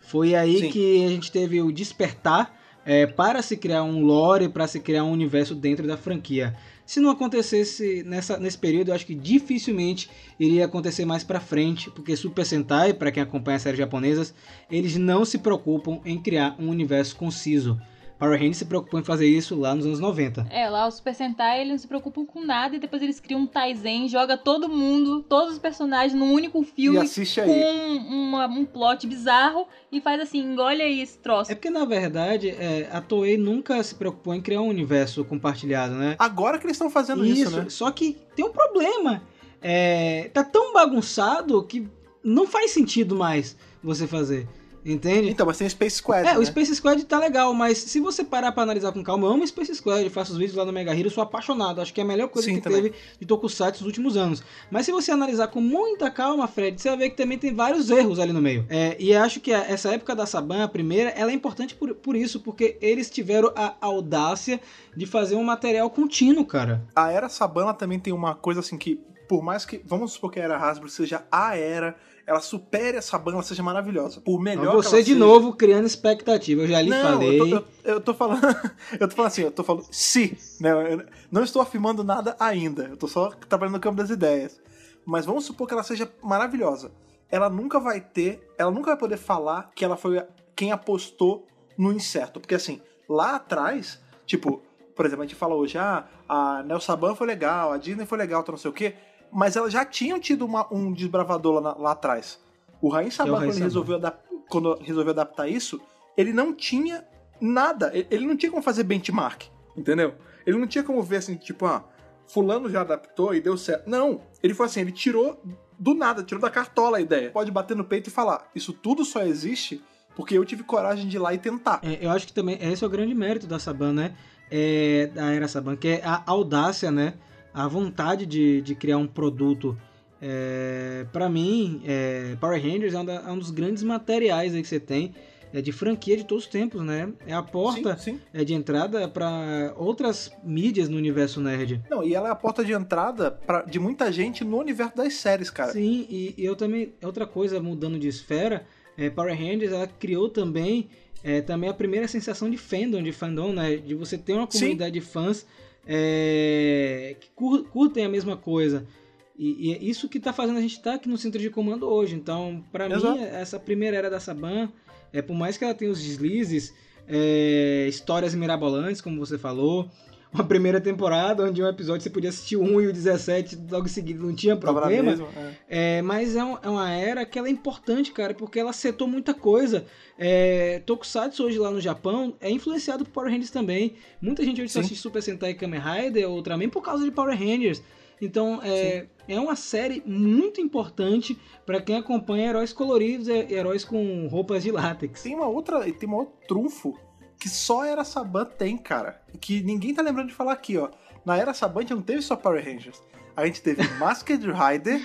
Foi aí Sim. que a gente teve o despertar é, para se criar um lore, para se criar um universo dentro da franquia. Se não acontecesse nessa, nesse período, eu acho que dificilmente iria acontecer mais pra frente, porque Super Sentai, para quem acompanha as séries japonesas, eles não se preocupam em criar um universo conciso. Power Rangers se preocupou em fazer isso lá nos anos 90. É, lá o Super Sentai, eles não se preocupam com nada e depois eles criam um Taizen, joga todo mundo, todos os personagens num único E filme assiste com aí. uma- um plot bizarro e faz assim, engole aí esse troço. É porque, na verdade, é, a Toei nunca se preocupou em criar um universo compartilhado, né? Agora que eles estão fazendo isso, né? Só que tem um problema. É, tá tão bagunçado que não faz sentido mais você fazer. Entende? Então, mas tem Space Squad, É, né? o Space Squad tá legal, mas se você parar pra analisar com calma, eu amo Space Squad, faço os vídeos lá no Mega Hero, sou apaixonado, acho que é a melhor coisa Sim, que também. teve de Tokusatsu nos últimos anos. Mas se você analisar com muita calma, Fred, você vai ver que também tem vários erros ali no meio. É, e acho que essa época da Saban, a primeira, ela é importante por, por isso, porque eles tiveram a audácia de fazer um material contínuo, cara. A Era Sabana também tem uma coisa assim que, por mais que, vamos supor que a Era Hasbro seja a Era, ela supere a Sabana, ela seja maravilhosa. Por melhor que você de seja- novo criando expectativa, eu já lhe não, falei. Eu, tô, eu, eu tô falando. eu tô falando assim, eu tô falando se, né? Eu não estou afirmando nada ainda. Eu tô só trabalhando no campo das ideias. Mas vamos supor que ela seja maravilhosa. ela nunca vai ter, ela nunca vai poder falar que ela foi quem apostou no incerto. Porque assim, lá atrás, tipo, por exemplo, a gente fala hoje, ah, a Saban foi legal, a Disney foi legal, tá não sei o quê, mas elas já tinham tido uma- um desbravador lá, lá atrás. O Rain Saban, Rain quando, resolveu adap- quando resolveu adaptar isso, ele não tinha nada, ele- ele não tinha como fazer benchmark, entendeu? Ele não tinha como ver assim, tipo, ah, fulano já adaptou e deu certo. Não, ele foi assim, ele tirou do nada, tirou da cartola a ideia. Pode bater no peito e falar, isso tudo só existe porque eu tive coragem de ir lá e tentar. É, eu acho que também esse é o grande mérito da Saban, né? É, da era Saban, que é a audácia, né? A vontade de, de criar um produto. É, para mim, é, Power Rangers é um, da- é um dos grandes materiais aí que você tem é, de franquia de todos os tempos, né? É a porta Sim, sim. é, de entrada para outras mídias no universo nerd. Não, e ela é a porta de entrada pra, de muita gente no universo das séries, cara. Sim, e, e eu também. Outra coisa, mudando de esfera, é, Power Rangers ela criou também, é, também a primeira sensação de fandom, de fandom, né? De você ter uma Sim. comunidade de fãs é, que cur- curtem a mesma coisa. E, e é isso que tá fazendo a gente estar aqui no centro de comando hoje. Então, Exato. mim, essa primeira era da Saban, é, por mais que ela tenha os deslizes, é, histórias mirabolantes, como você falou. Uma primeira temporada onde um episódio você podia assistir o 1 e o 17 logo em seguida, não tinha problema. mesma, é. É, mas é, um- é uma era que ela é importante, cara, porque ela setou muita coisa. É, Tokusatsu hoje lá no Japão é influenciado por Power Rangers também. Muita gente hoje só assiste Super Sentai e Kamen Rider ou Ultraman por causa de Power Rangers. Então é, é uma série muito importante para quem acompanha heróis coloridos e heróis com roupas de látex. Tem uma outra, tem um outro trunfo que só Era Saban tem, cara. Que ninguém tá lembrando de falar aqui, ó. Na Era Saban a gente não teve só Power Rangers. A gente teve Masked Rider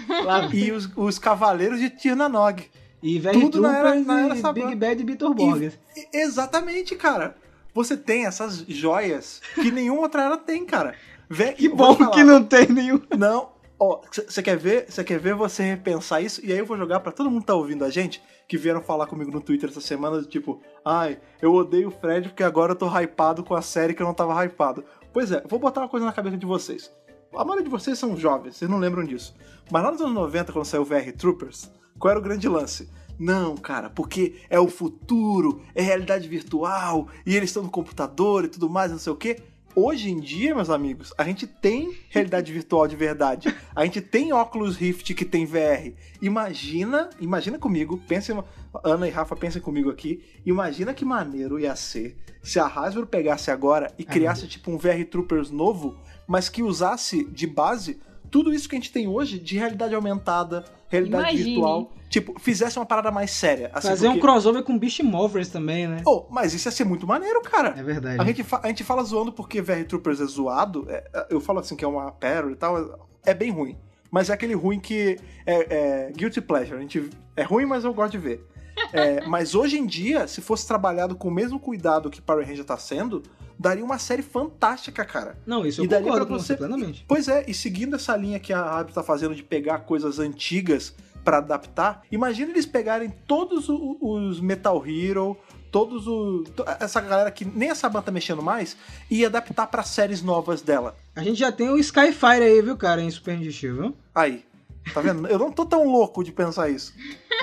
e os, os Cavaleiros de Tirnanog. e Velho tudo na era- na era e Saban. Big Bad e Beetle Borges. Exatamente, cara. Você tem essas joias que nenhuma outra era tem, cara. Vê, Que bom falar. que não tem nenhum. Não. Ó, você quer ver? Você quer ver você repensar isso? E aí eu vou jogar pra todo mundo que tá ouvindo a gente, que vieram falar comigo no Twitter essa semana, tipo, ai, eu odeio o Fred porque agora eu tô hypado com a série que eu não tava hypado. Pois é, vou botar uma coisa na cabeça de vocês. A maioria de vocês são jovens, vocês não lembram disso. Mas lá nos anos 90, quando saiu o VR Troopers, qual era o grande lance? Não, cara, porque é o futuro, é realidade virtual, e eles estão no computador e tudo mais, não sei o quê. Hoje em dia, meus amigos, a gente tem realidade virtual de verdade. A gente tem óculos Rift que tem VR. Imagina, imagina comigo, pensem, Ana e Rafa pensem comigo aqui. Imagina que maneiro ia ser se a Hasbro pegasse agora e criasse tipo um VR Troopers novo, mas que usasse de base tudo isso que a gente tem hoje de realidade aumentada, realidade Imagine. virtual. Tipo, fizesse uma parada mais séria. Assim, Fazer um porque- crossover com Beast Movers também, né? Oh, mas isso ia ser muito maneiro, cara. É verdade. A gente, fa- a gente fala zoando porque VR Troopers é zoado. é- é- eu falo assim que é uma pérola e tal. É bem ruim. Mas é aquele ruim que é, é guilty pleasure. A gente, é ruim, mas eu gosto de ver. É, mas hoje em dia, se fosse trabalhado com o mesmo cuidado que Power Ranger tá sendo, daria uma série fantástica, cara. Não, isso E eu daria concordo pra você plenamente. Pois é, e seguindo essa linha que a Rabs tá fazendo de pegar coisas antigas pra adaptar, imagina eles pegarem todos os Metal Hero, todos o to- essa galera que nem essa banda tá mexendo mais e adaptar pra séries novas dela. A gente já tem o Skyfire aí, viu, cara, em Super Steel, viu? Aí, tá vendo? Eu não tô tão louco de pensar isso.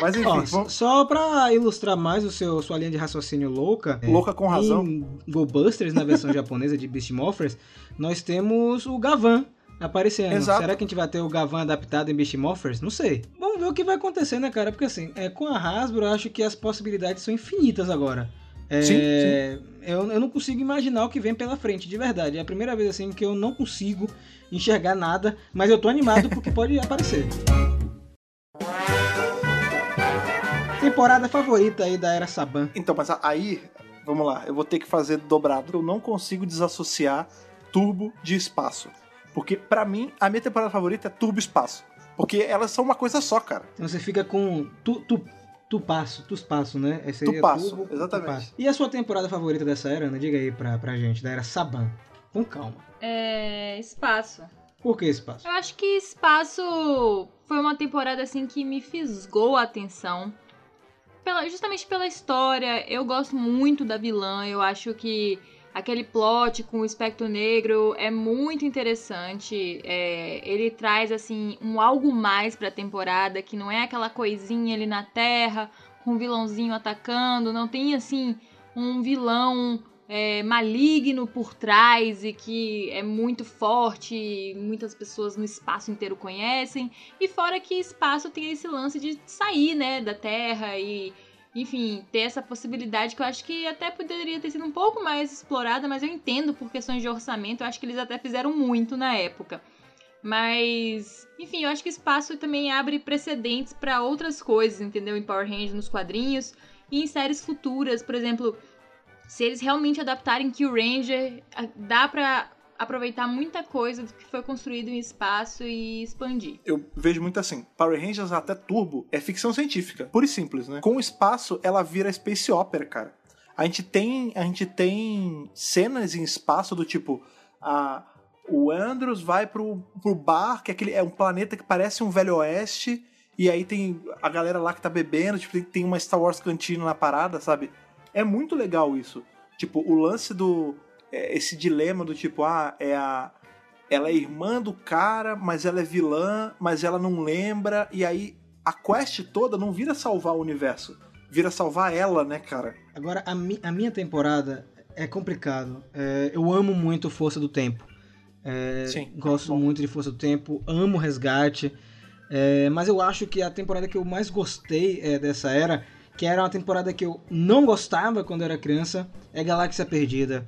Mas enfim, Ó, vamos... Só pra ilustrar mais o seu, sua linha de raciocínio louca. é, louca com razão. Em Go Busters, na versão japonesa de Beast Morphers, nós temos o Gavan aparecendo. Exato. Será que a gente vai ter o Gavan adaptado em Beast Morphers? Não sei. Vamos ver o que vai acontecer, né, cara? Porque assim, é, com a Hasbro, eu acho que as possibilidades são infinitas agora. É, Sim, Eu, eu não consigo imaginar o que vem pela frente, de verdade. É a primeira vez assim que eu não consigo enxergar nada, mas eu tô animado porque pode aparecer. Temporada favorita aí da Era Saban. Então, mas aí, vamos lá, eu vou ter que fazer dobrado. Eu não consigo desassociar Turbo de espaço. Porque, pra mim, a minha temporada favorita é Turbo Espaço. Porque elas são uma coisa só, cara. Então você fica com tu, tu, tu passo, tu espaço, né? Esse é Tupasso, Turbo, exatamente. Tupasso. E a sua temporada favorita dessa era, Ana? Diga aí pra, pra gente, da Era Saban. Com calma. É. Espaço. Por que espaço? Eu acho que Espaço foi uma temporada assim que me fisgou a atenção. Pela, justamente pela história, eu gosto muito da vilã, eu acho que aquele plot com o espectro negro é muito interessante. É, ele traz assim um algo mais pra temporada que não é aquela coisinha ali na Terra com um vilãozinho atacando, não tem assim um vilão é, maligno por trás e que é muito forte, e muitas pessoas no espaço inteiro conhecem. E fora que espaço tem esse lance de sair, né, da Terra e enfim, ter essa possibilidade que eu acho que até poderia ter sido um pouco mais explorada, mas eu entendo por questões de orçamento, eu acho que eles até fizeram muito na época. Mas, enfim, eu acho que espaço também abre precedentes para outras coisas, entendeu? Em Power Rangers, nos quadrinhos e em séries futuras, por exemplo, se eles realmente adaptarem Kill Ranger, a- dá pra aproveitar muita coisa do que foi construído em espaço e expandir. Eu vejo muito assim, Power Rangers até Turbo é ficção científica, pura e simples, né? Com o espaço, ela vira space opera, cara. A gente tem, a gente tem cenas em espaço do tipo, a, o Andros vai pro, pro bar, que é, aquele, é um planeta que parece um velho oeste, e aí tem a galera lá que tá bebendo, tipo, tem uma Star Wars cantina na parada, sabe? É muito legal isso. Tipo, o lance do. é, Esse dilema do tipo, ah, é a. Ela é irmã do cara, mas ela é vilã, mas ela não lembra, e aí a quest toda não vira salvar o universo, vira salvar ela, né, cara? Agora, a, mi- a minha temporada é complicado. É, eu amo muito Força do Tempo. É, Sim. Gosto Bom. muito de Força do Tempo, amo Resgate. É, mas eu acho que a temporada que eu mais gostei é, dessa era, que era uma temporada que eu não gostava quando eu era criança, é Galáxia Perdida.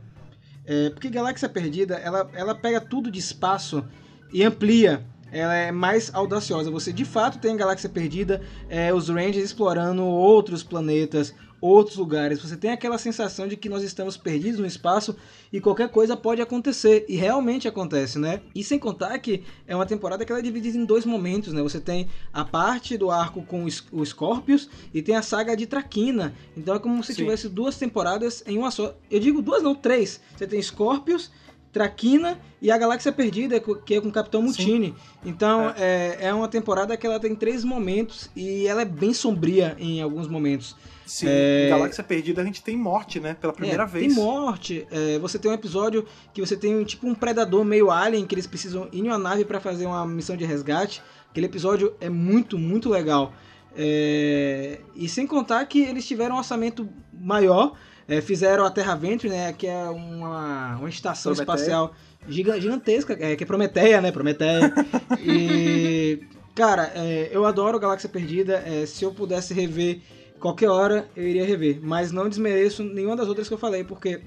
É, porque Galáxia Perdida, ela, ela pega tudo de espaço e amplia. Ela é mais audaciosa. Você de fato tem Galáxia Perdida, é, os Rangers explorando outros planetas, outros lugares. Você tem aquela sensação de que nós estamos perdidos no espaço e qualquer coisa pode acontecer. E realmente acontece, né? E sem contar que é uma temporada que ela é dividida em dois momentos, né? Você tem a parte do arco com o Sc- o Scorpius e tem a saga de Traquina. Então é como se Sim. tivesse duas temporadas em uma só. Eu digo duas, não, três. Você tem Scorpius. Traquina e a Galáxia Perdida, que é com o Capitão Mutini. Então é. é uma temporada que ela tem três momentos e ela é bem sombria em alguns momentos. Sim, É. em Galáxia Perdida a gente tem morte, né? Pela primeira É, vez. Tem morte. é, você tem um episódio que você tem um, tipo um predador meio alien que eles precisam ir em uma nave para fazer uma missão de resgate. Aquele episódio é muito, muito legal. É, e sem contar que eles tiveram um orçamento maior. É, fizeram a Terra Venture, né? Que é uma, uma estação Prometeia. espacial giga- gigantesca, é, que é Prometeia, né? Prometeia. e, cara, é, eu adoro Galáxia Perdida. é, se eu pudesse rever qualquer hora, eu iria rever. Mas não desmereço nenhuma das outras que eu falei, porque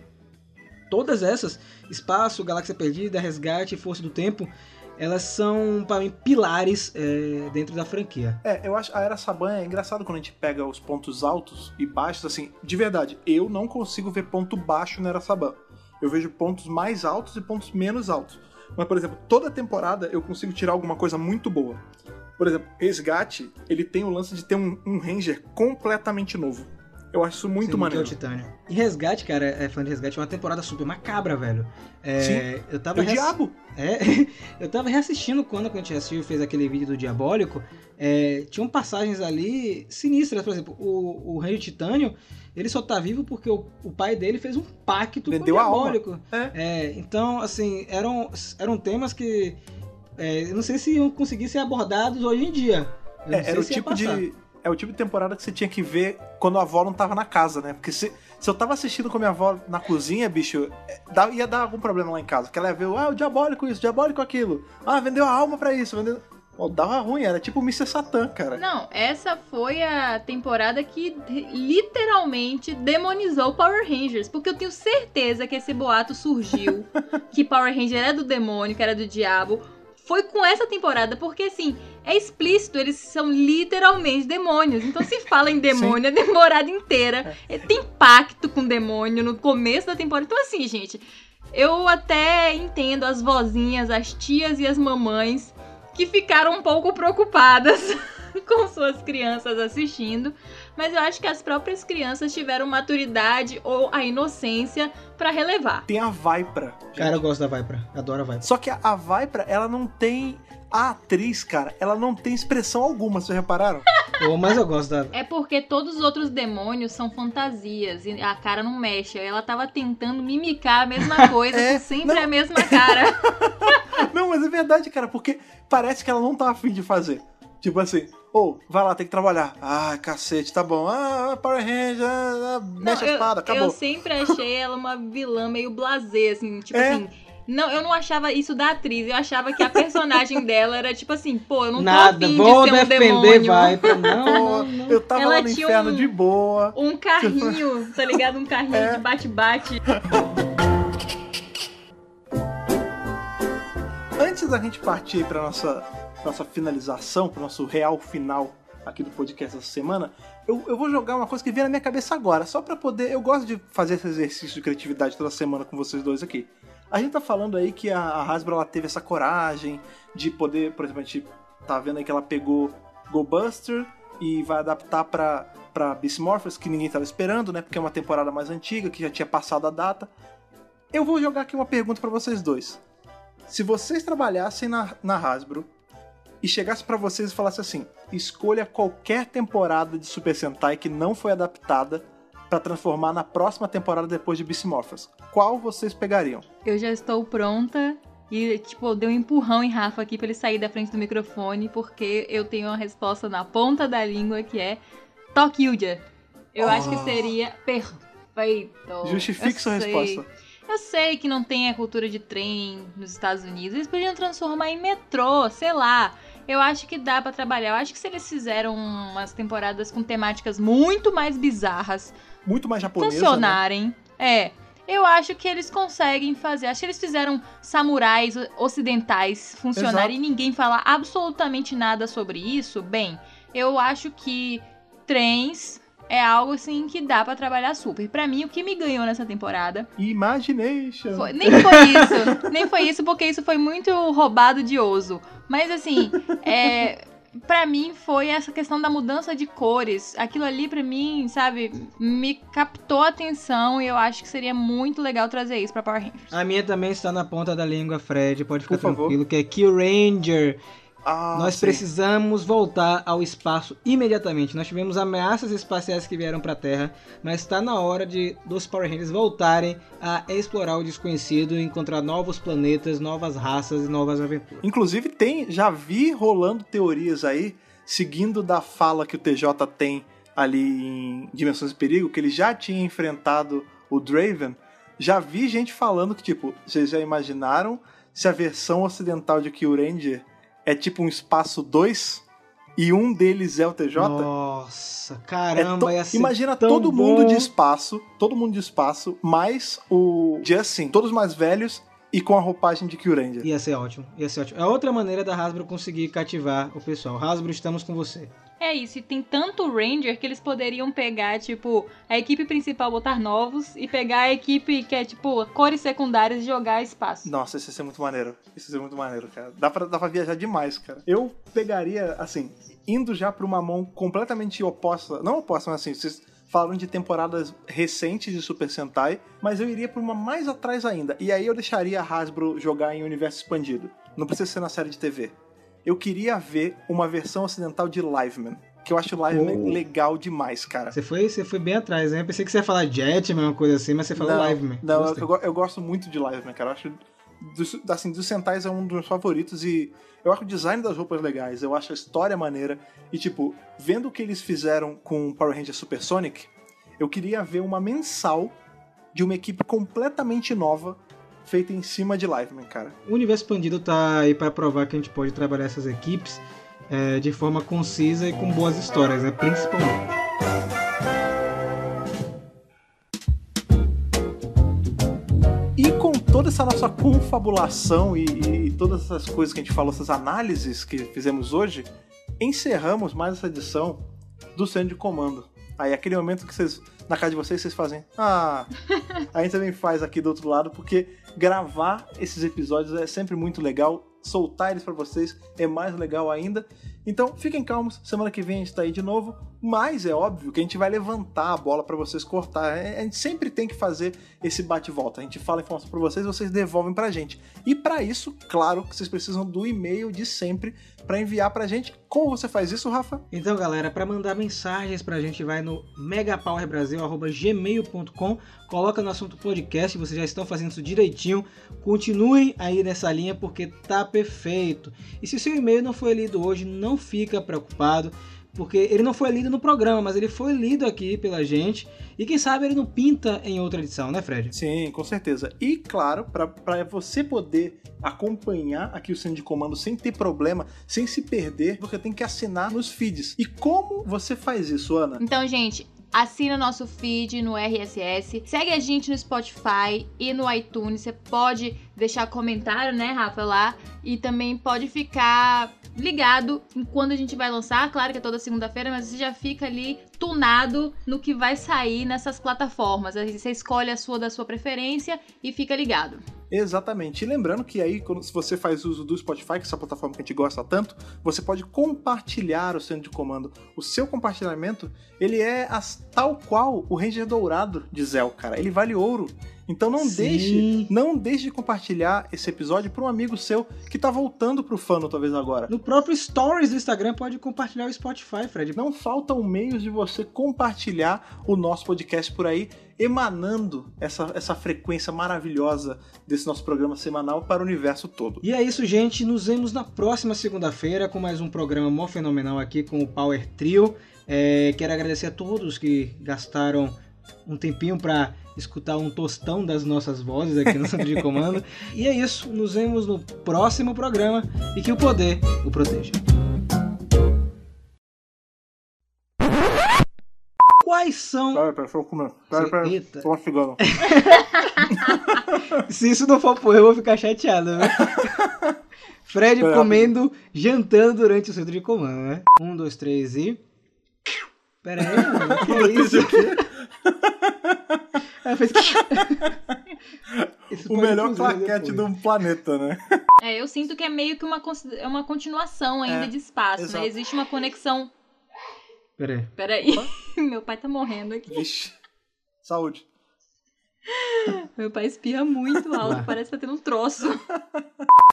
todas essas, Espaço, Galáxia Perdida, Resgate Força do Tempo, elas são, para mim, pilares é, dentro da franquia. É, eu acho a Era Saban é engraçado quando a gente pega os pontos altos e baixos, assim, de verdade, eu não consigo ver ponto baixo na Era Saban. Eu vejo pontos mais altos e pontos menos altos. Mas, por exemplo, toda temporada eu consigo tirar alguma coisa muito boa. Por exemplo, Resgate, ele tem o lance de ter um, um Ranger completamente novo. Eu acho isso muito Sim, maneiro. É o Titânio. E Resgate, cara, é fã de Resgate, é uma temporada super macabra, velho. É, Sim. Eu tava É o reass- diabo. É, eu tava reassistindo quando, quando a gente assistiu fez aquele vídeo do Diabólico. É, tinham passagens ali sinistras. Por exemplo, o, o Rei Titânio, ele só tá vivo porque o, o pai dele fez um pacto Vendeu com o. Diabólico. É. É, então, assim, eram, eram temas que é, eu não sei se iam conseguir ser abordados hoje em dia. Era o tipo de. É o tipo de temporada que você tinha que ver quando a avó não tava na casa, né? Porque se, se eu tava assistindo com a minha avó na cozinha, bicho, é, ia dar algum problema lá em casa. Que ela ia ver, ah, o diabólico isso, diabólico aquilo. Ah, vendeu a alma pra isso, vendeu. Pô, dava ruim, era tipo o Mr. Satan, cara. Não, essa foi a temporada que literalmente demonizou Power Rangers. Porque eu tenho certeza que esse boato surgiu que Power Ranger é do demônio, que era do diabo. Foi com essa temporada, porque assim, é explícito, eles são literalmente demônios. Então se fala em demônio a temporada inteira. É, Tem pacto com demônio no começo da temporada. Então assim, gente, eu até entendo as vozinhas, as tias e as mamães que ficaram um pouco preocupadas com suas crianças assistindo, mas eu acho que as próprias crianças tiveram maturidade ou a inocência pra relevar. Tem a Vipra. gente. Cara, eu gosto da Viper. Adoro a Viper. Só que a, Vipra, ela não tem. A atriz, cara, ela não tem expressão alguma, vocês repararam? Pô, mas eu gosto da. É porque todos os outros demônios são fantasias e a cara não mexe. Ela tava tentando mimicar a mesma coisa, É, com sempre não. a mesma cara. não, mas é verdade, cara, porque parece que ela não tá afim de fazer. Tipo assim, ou, vai lá, tem que trabalhar. Ah, cacete, tá bom. Ah, Power Ranger, ah, ah, mexe Não, a eu- espada, acabou. Eu sempre achei ela uma vilã meio blasé, assim, tipo É? assim. Não, eu não achava isso da atriz, eu achava que a personagem dela era tipo assim, pô, eu não tô Nada, afim vou de ser um defender demônio. Viper. Não, Pô, não, não. eu tava Ela lá no tinha inferno um- de boa. Um carrinho, tá ligado? Um carrinho É. de bate-bate. Antes da gente partir para nossa nossa finalização, para nosso real final aqui do podcast essa semana, eu, eu vou jogar uma coisa que veio na minha cabeça agora, só para poder. Eu gosto de fazer esse exercício de criatividade toda semana com vocês dois aqui. A gente tá falando aí que a, a Hasbro ela teve essa coragem de poder, por exemplo, a gente tá vendo aí que ela pegou Go Buster e vai adaptar pra, pra Beast Morphers, que ninguém tava esperando, né? Porque é uma temporada mais antiga, que já tinha passado a data. Eu vou jogar aqui uma pergunta para vocês dois. Se vocês trabalhassem na, na Hasbro e chegasse pra vocês e falasse assim: escolha qualquer temporada de Super Sentai que não foi adaptada pra transformar na próxima temporada depois de Beast Morphers, qual vocês pegariam? Eu já estou pronta e, tipo, eu dei um empurrão em Rafa aqui pra ele sair da frente do microfone, porque eu tenho uma resposta na ponta da língua que é Tokyuja. Eu acho que Oh. seria perfeito. Justifique Eu sua sei. resposta. Eu sei que não tem a cultura de trem nos Estados Unidos. Eles podiam transformar em metrô, sei lá. Eu acho que dá pra trabalhar. Eu acho que se eles fizeram umas temporadas com temáticas muito mais bizarras, Muito mais japonesa. né? funcionarem. É. Eu acho que eles conseguem fazer. Acho que eles fizeram samurais ocidentais funcionarem e ninguém falar absolutamente nada sobre isso. Bem, eu acho que trens é algo assim que dá pra trabalhar super. Pra mim, o que me ganhou nessa temporada Imagination. foi- nem foi isso. nem foi isso, porque isso foi muito roubado de oso. Mas assim, é. Pra mim foi essa questão da mudança de cores. Aquilo ali, pra mim, sabe, me captou a atenção e eu acho que seria muito legal trazer isso pra Power Rangers. A minha também está na ponta da língua, Fred. Pode ficar Por favor. tranquilo, que é Kill Ranger. Ah, Nós sim. precisamos voltar ao espaço imediatamente. Nós tivemos ameaças espaciais que vieram para a Terra, mas está na hora de dos Power Rangers voltarem a explorar o desconhecido, encontrar novos planetas, novas raças e novas aventuras. Inclusive, tem, já vi rolando teorias aí, seguindo da fala que o TJ tem ali em Dimensões de Perigo, que ele já tinha enfrentado o Draven. Já vi gente falando que, tipo, vocês já imaginaram se a versão ocidental de Kill Ranger é tipo um espaço 2 e um deles é o TJ? Nossa, É caramba, to- ia ser Imagina todo mundo bom. de espaço, todo mundo de espaço, mais o Justin, todos mais velhos e com a roupagem de Kill Ranger. Ia ser ótimo, ia ser ótimo. É outra maneira da Hasbro conseguir cativar o pessoal. Hasbro, estamos com você. É isso, e tem tanto Ranger que eles poderiam pegar, tipo, a equipe principal botar novos e pegar a equipe que é, tipo, cores secundárias e jogar espaço. Nossa, isso ia ser muito maneiro. Isso ia ser muito maneiro, cara. Dá pra, dá pra viajar demais, cara. Eu pegaria, assim, indo já pra uma mão completamente oposta. Não oposta, mas assim, vocês falaram de temporadas recentes de Super Sentai, mas eu iria pra uma mais atrás ainda. E aí eu deixaria a Hasbro jogar em universo expandido. Não precisa ser na série de TV. Eu queria ver uma versão ocidental de Liveman. Que eu acho Liveman Oh. legal demais, cara. Você foi, você foi bem atrás, né? Eu pensei que você ia falar Jetman, uma coisa assim, mas você falou não, Live, man. Não, eu, eu go- eu gosto muito de Liveman, cara. Eu acho. Dos, assim, dos Sentais é um dos meus favoritos e eu acho o design das roupas legais, eu acho a história maneira. E, tipo, vendo o que eles fizeram com Power Ranger Supersonic, eu queria ver uma mensal de uma equipe completamente nova feita em cima de Liveman, cara. O universo expandido tá aí para provar que a gente pode trabalhar essas equipes é, de forma concisa e com boas histórias, né? Principalmente. E com toda essa nossa confabulação e, e todas essas coisas que a gente falou, essas análises que fizemos hoje, encerramos mais essa edição do Centro de Comando. Aí aquele momento que vocês, na casa de vocês, vocês fazem, ah, a gente também faz aqui do outro lado, porque gravar esses episódios é sempre muito legal. Soltar eles pra vocês é mais legal ainda. Então fiquem calmos, semana que vem a gente tá aí de novo. Mas é óbvio que a gente vai levantar a bola pra vocês cortar. É, A gente sempre tem que fazer esse bate-volta. A gente fala a informação pra vocês, vocês devolvem pra gente. E pra isso, claro que vocês precisam do e-mail de sempre pra enviar pra gente. Como você faz isso, Rafa? Então, galera, para mandar mensagens pra gente, vai no megapowerbrasil.gmail.com, coloca no assunto podcast, vocês já estão fazendo isso direitinho. Continuem aí nessa linha porque tá perfeito. E se o seu e-mail não foi lido hoje, não fica preocupado, porque ele não foi lido no programa, mas ele foi lido aqui pela gente. E quem sabe ele não pinta em outra edição, né, Fred? Sim, com certeza. E claro, para você poder acompanhar aqui o centro de comando sem ter problema, sem se perder, você tem que assinar nos feeds. E como você faz isso, Ana? Então, gente, assina nosso feed no RSS, segue a gente no Spotify e no iTunes. Você pode deixar comentário, né, Rafa, lá. E também pode ficar ligado em quando a gente vai lançar. Claro que é toda segunda-feira, mas você já fica ali tunado no que vai sair nessas plataformas. Você escolhe a sua da sua preferência e fica ligado. Exatamente. E lembrando que aí, quando, se você faz uso do Spotify, que é essa plataforma que a gente gosta tanto, você pode compartilhar o centro de comando. O seu compartilhamento, ele é as- tal qual o Ranger Dourado de Zel, cara. Ele vale ouro. Então não Sim. deixe, não deixe de compartilhar esse episódio para um amigo seu que tá voltando pro fano talvez agora. No próprio Stories do Instagram pode compartilhar o Spotify, Fred. Não faltam meios de você compartilhar o nosso podcast por aí, emanando essa, essa frequência maravilhosa desse nosso programa semanal para o universo todo. E é isso, gente. Nos vemos na próxima segunda-feira com mais um programa mó fenomenal aqui com o Power Trio. É, quero agradecer a todos que gastaram um tempinho para escutar um tostão das nossas vozes aqui no centro de comando. E é isso. Nos vemos no próximo programa e que o poder o proteja. Quais são. Pera, pera, deixa eu comer. Pera, pera, Eita. tô mastigando. Se isso não for por eu vou ficar chateado, né? Fred Pera, comendo, jantando durante o centro de comando, né? Um, dois, três e. Pera aí, mano. Que é isso? Ela fez. O melhor claquete do planeta, né? É, eu sinto que é meio que uma, é uma continuação ainda É, de espaço, exato. né? Existe uma conexão. Pera aí. Peraí, meu pai tá morrendo aqui. Vixe. Saúde. Meu pai espirra muito alto, parece que tá tendo um troço.